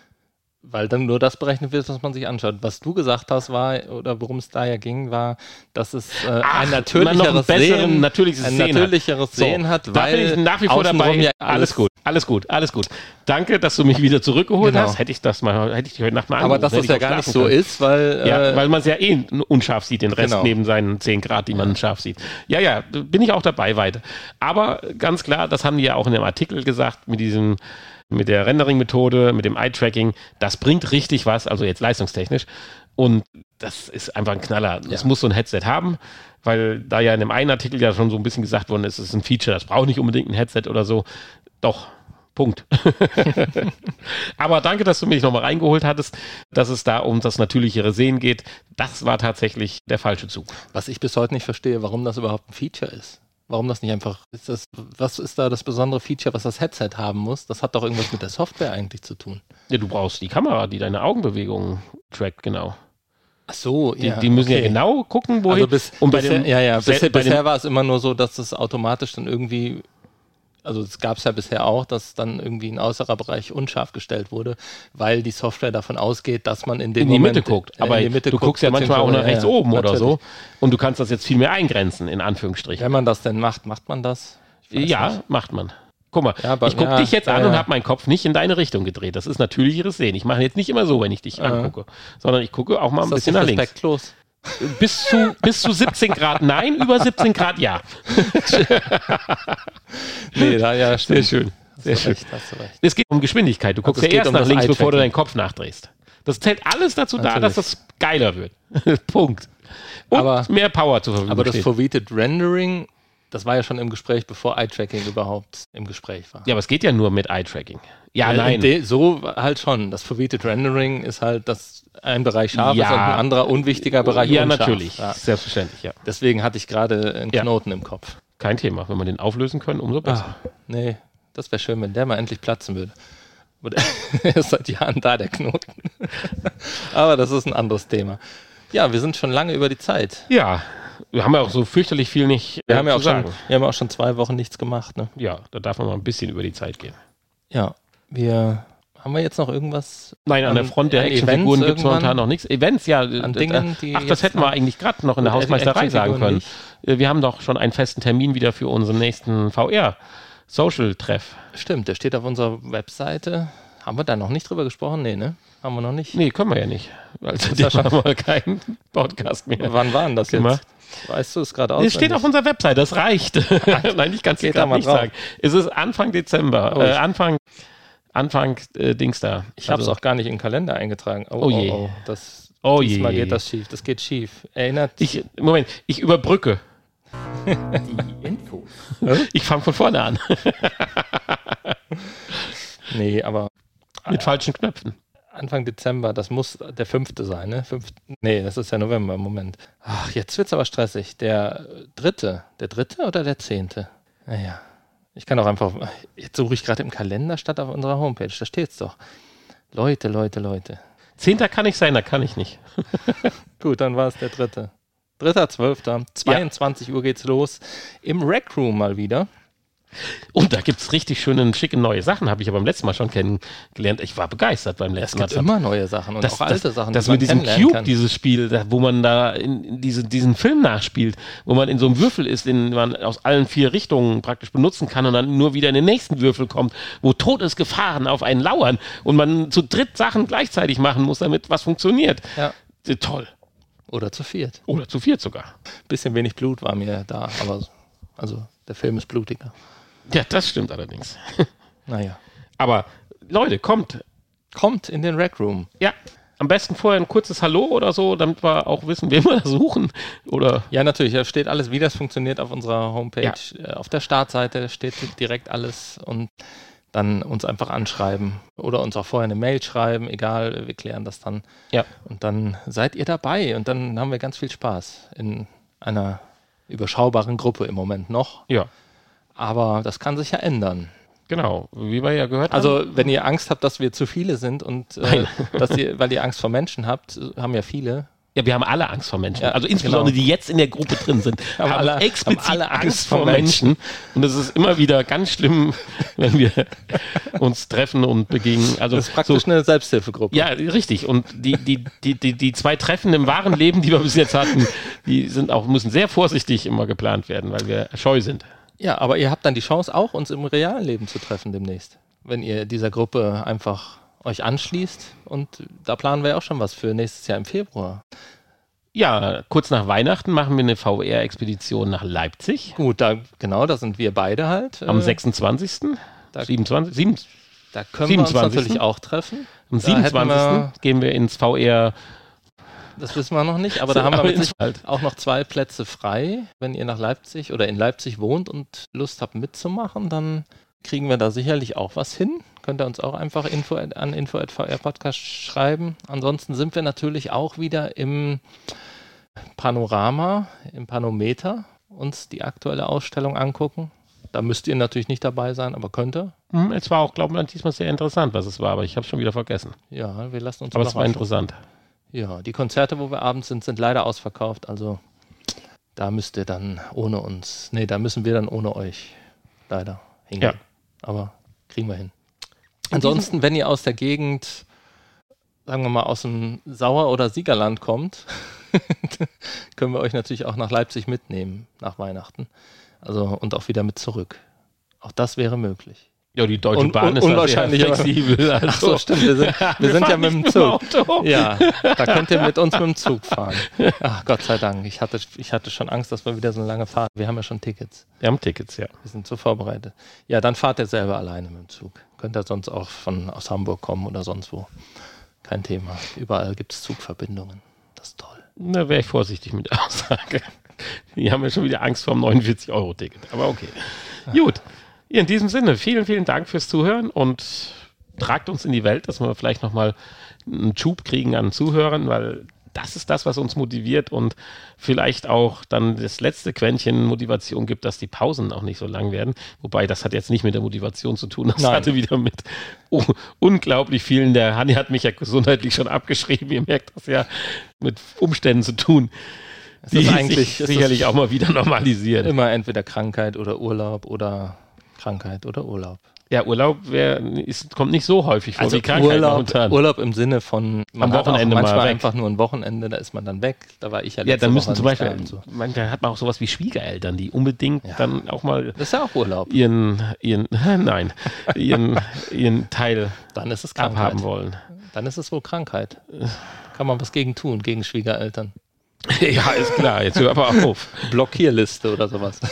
Weil dann nur das berechnet wird, was man sich anschaut. Was du gesagt hast, war, oder worum es da ja ging, war, dass es äh, Ach, ein natürlicheres Sehen, natürliches ein natürlicheres Sehen hat, so, weil da bin ich nach wie vor dabei. Ja alles gut, alles gut, alles gut. Danke, dass du mich wieder zurückgeholt genau. hast. Hätte ich das mal, hätte ich heute Nacht mal Aber dass das ja gar nicht so können. ist, weil. Ja, äh, weil man es ja eh unscharf sieht, den Rest genau. neben seinen 10 Grad, die man scharf sieht. Ja, ja, bin ich auch dabei weiter. Aber ganz klar, das haben die ja auch in dem Artikel gesagt, mit diesem mit der Rendering-Methode, mit dem Eye-Tracking, das bringt richtig was, also jetzt leistungstechnisch. Und das ist einfach ein Knaller. Das ja. muss so ein Headset haben, weil da ja in dem einen Artikel ja schon so ein bisschen gesagt worden ist, es ist ein Feature, das braucht nicht unbedingt ein Headset oder so. Doch, Punkt. Aber danke, dass du mich nochmal reingeholt hattest, dass es da um das natürlichere Sehen geht. Das war tatsächlich der falsche Zug. Was ich bis heute nicht verstehe, warum das überhaupt ein Feature ist. Warum das nicht einfach, ist das, was ist da das besondere Feature, was das Headset haben muss? Das hat doch irgendwas mit der Software eigentlich zu tun. Ja, du brauchst die Kamera, die deine Augenbewegungen trackt, genau. Ach so, die, ja. Die müssen okay. ja genau gucken, wohin. Also bis, und bei bisher, dem, ja, ja, bisher, bisher war es immer nur so, dass es automatisch dann irgendwie also es gab es ja bisher auch, dass dann irgendwie ein äußerer Bereich unscharf gestellt wurde, weil die Software davon ausgeht, dass man in, den in die Moment, Mitte guckt. Äh, Aber Mitte du guckt, guckst ja manchmal auch nach rechts ja, oben oder so und du kannst das jetzt viel mehr eingrenzen, in Anführungsstrichen. Wenn man das denn macht, macht man das? Ja, nicht. macht man. Guck mal, ja, aber, ich gucke ja, dich jetzt an und habe meinen Kopf nicht in deine Richtung gedreht. Das ist natürlicheres Sehen. Ich mache jetzt nicht immer so, wenn ich dich angucke, sondern ich gucke auch mal ein bisschen nach links. Respektlos? Bis zu, bis zu 17 Grad nein, über 17 Grad ja. nee, da, ja, stimmt. Sehr schön. Sehr schön. Recht, es geht um Geschwindigkeit. Du guckst ja erst um nach links, bevor du deinen Kopf nachdrehst. Das zählt alles dazu Natürlich. da, dass das geiler wird. Punkt. Und aber, mehr Power zur Verfügung Aber das Foveated Rendering das war ja schon im Gespräch, bevor Eye-Tracking überhaupt im Gespräch war. Ja, aber es geht ja nur mit Eye-Tracking. Ja, ja, nein. so halt schon. Das Foveated Rendering ist halt, dass ein Bereich scharf ja. ist und ein anderer unwichtiger Bereich ja, unscharf. Natürlich. Ja, natürlich. Selbstverständlich, ja. Deswegen hatte ich gerade einen Knoten im Kopf. Kein Thema. Wenn wir den auflösen können, umso besser. Ah, nee, das wäre schön, wenn der mal endlich platzen würde. er ist seit Jahren da, der Knoten. aber das ist ein anderes Thema. Ja, wir sind schon lange über die Zeit. Ja, wir haben ja auch so fürchterlich viel nicht. Wir, äh, haben, ja auch schon, wir haben auch schon zwei Wochen nichts gemacht. Ne? Ja, da darf man mal ein bisschen über die Zeit gehen. Ja, wir Haben wir jetzt noch irgendwas? Nein, an der Front der Actionfiguren gibt es momentan noch nichts. Events, ja. Äh, Dingen, äh, Ach, das hätten wir eigentlich gerade noch in der Oder Hausmeisterei sagen können. Äh, Wir haben doch schon einen festen Termin wieder für unseren nächsten VR-Social-Treff. Stimmt, der steht auf unserer Webseite. Haben wir da noch nicht drüber gesprochen? Nee, ne? Haben wir noch nicht. Nee, können wir ja nicht. Weil ist ja schon- haben wir keinen Podcast mehr. Wann war denn das Immer. jetzt? Weißt du es gerade aus? Es steht auf unserer Website, das reicht. Nein, ich kann es gerade mal nicht drauf. sagen. Es ist Anfang Dezember, Oh, äh, Anfang, Anfang äh, Dings da. Ich habe es Also, auch gar nicht in den Kalender eingetragen. Oh, Oh je. oh, oh. Das, Oh diesmal je. geht das schief. Das geht schief. Erinnert Ich, Moment, ich überbrücke. die Infos. Ich fange von vorne an. Nee, aber Mit falschen Knöpfen. Anfang Dezember, das muss der fünfte sein, ne? Fünft, nee, das ist ja November, Moment. Ach, jetzt wird's aber stressig. Der dritte, der dritte oder der zehnte? Naja, ich kann auch einfach, jetzt suche ich gerade im Kalender statt auf unserer Homepage, da steht's doch. Leute, Leute, Leute. Zehnter kann ich sein, da kann ich nicht. Gut, dann war es der dritte. Dritter, zwölfter, 22 Uhr geht's los. Im Rec Room mal wieder. Und da gibt es richtig schöne, schicke neue Sachen, habe ich ja beim letzten Mal schon kennengelernt. Ich war begeistert beim Es letzten Mal. gibt immer neue Sachen und das, auch alte das, Sachen, das mit diesem Cube, kann. dieses Spiel, da, wo man da in, in diese, diesen Film nachspielt, wo man in so einem Würfel ist, den man aus allen vier Richtungen praktisch benutzen kann und dann nur wieder in den nächsten Würfel kommt, wo Todesgefahren auf einen lauern und man zu dritt Sachen gleichzeitig machen muss, damit was funktioniert. Ja. Äh, Toll. Oder zu viert. Oder zu viert sogar. Bisschen wenig Blut war mir da, aber also der Film ist blutiger. Ja, das stimmt allerdings. Naja. Aber Leute, kommt. Kommt in den Rec Room. Ja, am besten vorher ein kurzes Hallo oder so, damit wir auch wissen, wen wir da suchen. Oder Ja, natürlich, da steht alles, wie das funktioniert auf unserer Homepage. Äh, Auf der Startseite steht direkt alles und dann uns einfach anschreiben oder uns auch vorher eine Mail schreiben, egal, wir klären das dann. ja. Und dann seid ihr dabei und dann haben wir ganz viel Spaß in einer überschaubaren Gruppe im Moment noch. Ja, Aber das kann sich ja ändern. genau. Wie wir ja gehört haben. Also, wenn ihr Angst habt, dass wir zu viele sind und äh, dass ihr, weil ihr Angst vor Menschen habt, haben ja viele. Ja, wir haben alle Angst vor Menschen. Ja, also insbesondere genau. die jetzt in der Gruppe drin sind, haben, Haben alle- explizit haben alle Angst vor Menschen. Und es ist immer wieder ganz schlimm, wenn wir uns treffen und begegnen. Also Das ist praktisch so, eine Selbsthilfegruppe. ja, richtig. Und die, die, die, die, die zwei Treffen im wahren Leben, die wir bis jetzt hatten, die sind auch, müssen sehr vorsichtig immer geplant werden, weil wir scheu sind. Ja, aber ihr habt dann die Chance, auch uns im realen Leben zu treffen demnächst. Wenn ihr dieser Gruppe einfach euch anschließt. Und da planen wir ja auch schon was für nächstes Jahr im Februar. Ja, kurz nach Weihnachten machen wir eine VR-Expedition nach Leipzig Gut, da, genau, da sind wir beide halt. am äh, 26. da, 27, 7, da können wir uns 27.. natürlich auch treffen. am Da hätten 27. wir- gehen wir ins VR. Das wissen wir noch nicht, aber da haben wir mit Sicherheit Wald. auch noch zwei Plätze frei. Wenn ihr nach Leipzig oder in Leipzig wohnt und Lust habt mitzumachen, dann kriegen wir da sicherlich auch was hin. Könnt ihr uns auch einfach info at- an info.vrpodcast schreiben. Ansonsten sind wir natürlich auch wieder im Panorama, im Panometer uns die aktuelle Ausstellung angucken. Da müsst ihr natürlich nicht dabei sein, aber könnt ihr. Hm, es war auch, glaube ich, diesmal sehr interessant, was es war, aber ich habe schon wieder vergessen. Ja, wir lassen uns Aber es war interessant. Ja, die Konzerte, wo wir abends sind, sind leider ausverkauft. Also da müsst ihr dann ohne uns, nee, da müssen wir dann ohne euch leider hingehen. Ja. Aber kriegen wir hin. Ansonsten, wenn ihr aus der Gegend, sagen wir mal, aus dem Sauer- oder Siegerland kommt, können wir euch natürlich auch nach Leipzig mitnehmen nach Weihnachten. Also und auch wieder mit zurück. Auch das wäre möglich. Ja, die Deutsche Bahn un- ist unwahrscheinlich, sehr flexibel. Also. Ach so, stimmt. Wir sind, wir sind ja mit dem Zug. Auto. Ja, da könnt ihr mit uns mit dem Zug fahren. Ach, Gott sei Dank. Ich hatte, ich hatte schon Angst, dass wir wieder so eine lange Fahrt. Wir haben ja schon Tickets. Wir haben Tickets, ja. Wir sind so vorbereitet. Ja, dann fahrt ihr selber alleine mit dem Zug. Könnt ihr sonst auch von aus Hamburg kommen oder sonst wo. Kein Thema. Überall gibt es Zugverbindungen. Das ist toll. Da wäre ich vorsichtig mit der Aussage. Die haben ja schon wieder Angst vor dem 49-Euro-Ticket. Aber okay. Gut. In diesem Sinne, vielen, vielen Dank fürs Zuhören und tragt uns in die Welt, dass wir vielleicht nochmal einen Schub kriegen an Zuhörern, weil das ist das, was uns motiviert und vielleicht auch dann das letzte Quäntchen Motivation gibt, dass die Pausen auch nicht so lang werden. Wobei, das hat jetzt nicht mit der Motivation zu tun. Das Nein. hatte wieder mit oh, unglaublich vielen, der Hanni hat mich ja gesundheitlich schon abgeschrieben, ihr merkt das ja, mit Umständen zu tun, Es die ist sich eigentlich es sicherlich auch mal wieder normalisieren. immer entweder Krankheit oder Urlaub oder Krankheit oder Urlaub. Ja, Urlaub wär, ist, kommt nicht so häufig vor Also wie Krankheit Urlaub, momentan. Urlaub im Sinne von man Am Wochenende mal manchmal weg. einfach nur ein Wochenende, da ist man dann weg. Da war ich ja Ja, dann müssen zum Beispiel, da so. manchmal hat man auch sowas wie Schwiegereltern, die unbedingt Ja. dann auch mal Das ist ja auch Urlaub. ihren, ihren, nein, ihren, ihren Teil Dann ist es Krankheit. abhaben wollen. Dann ist es wohl Krankheit. Kann man was gegen tun, gegen Schwiegereltern. ja, ist klar, jetzt hör aber auf. Blockierliste oder sowas.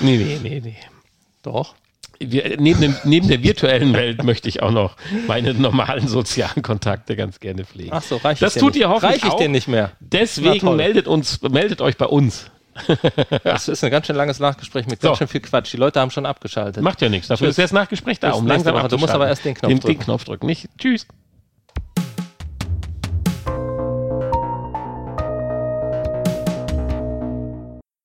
Nee, nee, nee, nee. Doch. Wir, neben, dem, neben der virtuellen Welt möchte ich auch noch meine normalen sozialen Kontakte ganz gerne pflegen. Ach so, reicht Das tut nicht. ihr hoffentlich Reich ich auch. dir nicht mehr. Deswegen meldet uns, meldet euch bei uns. Das ist ein ganz schön langes Nachgespräch mit So. ganz schön viel Quatsch. Die Leute haben schon abgeschaltet. Macht ja nichts. Dafür Tschüss. ist das Nachgespräch da, um langsam. Du musst aber erst den Knopf den, drücken. Den Knopf drücken, nicht? Tschüss.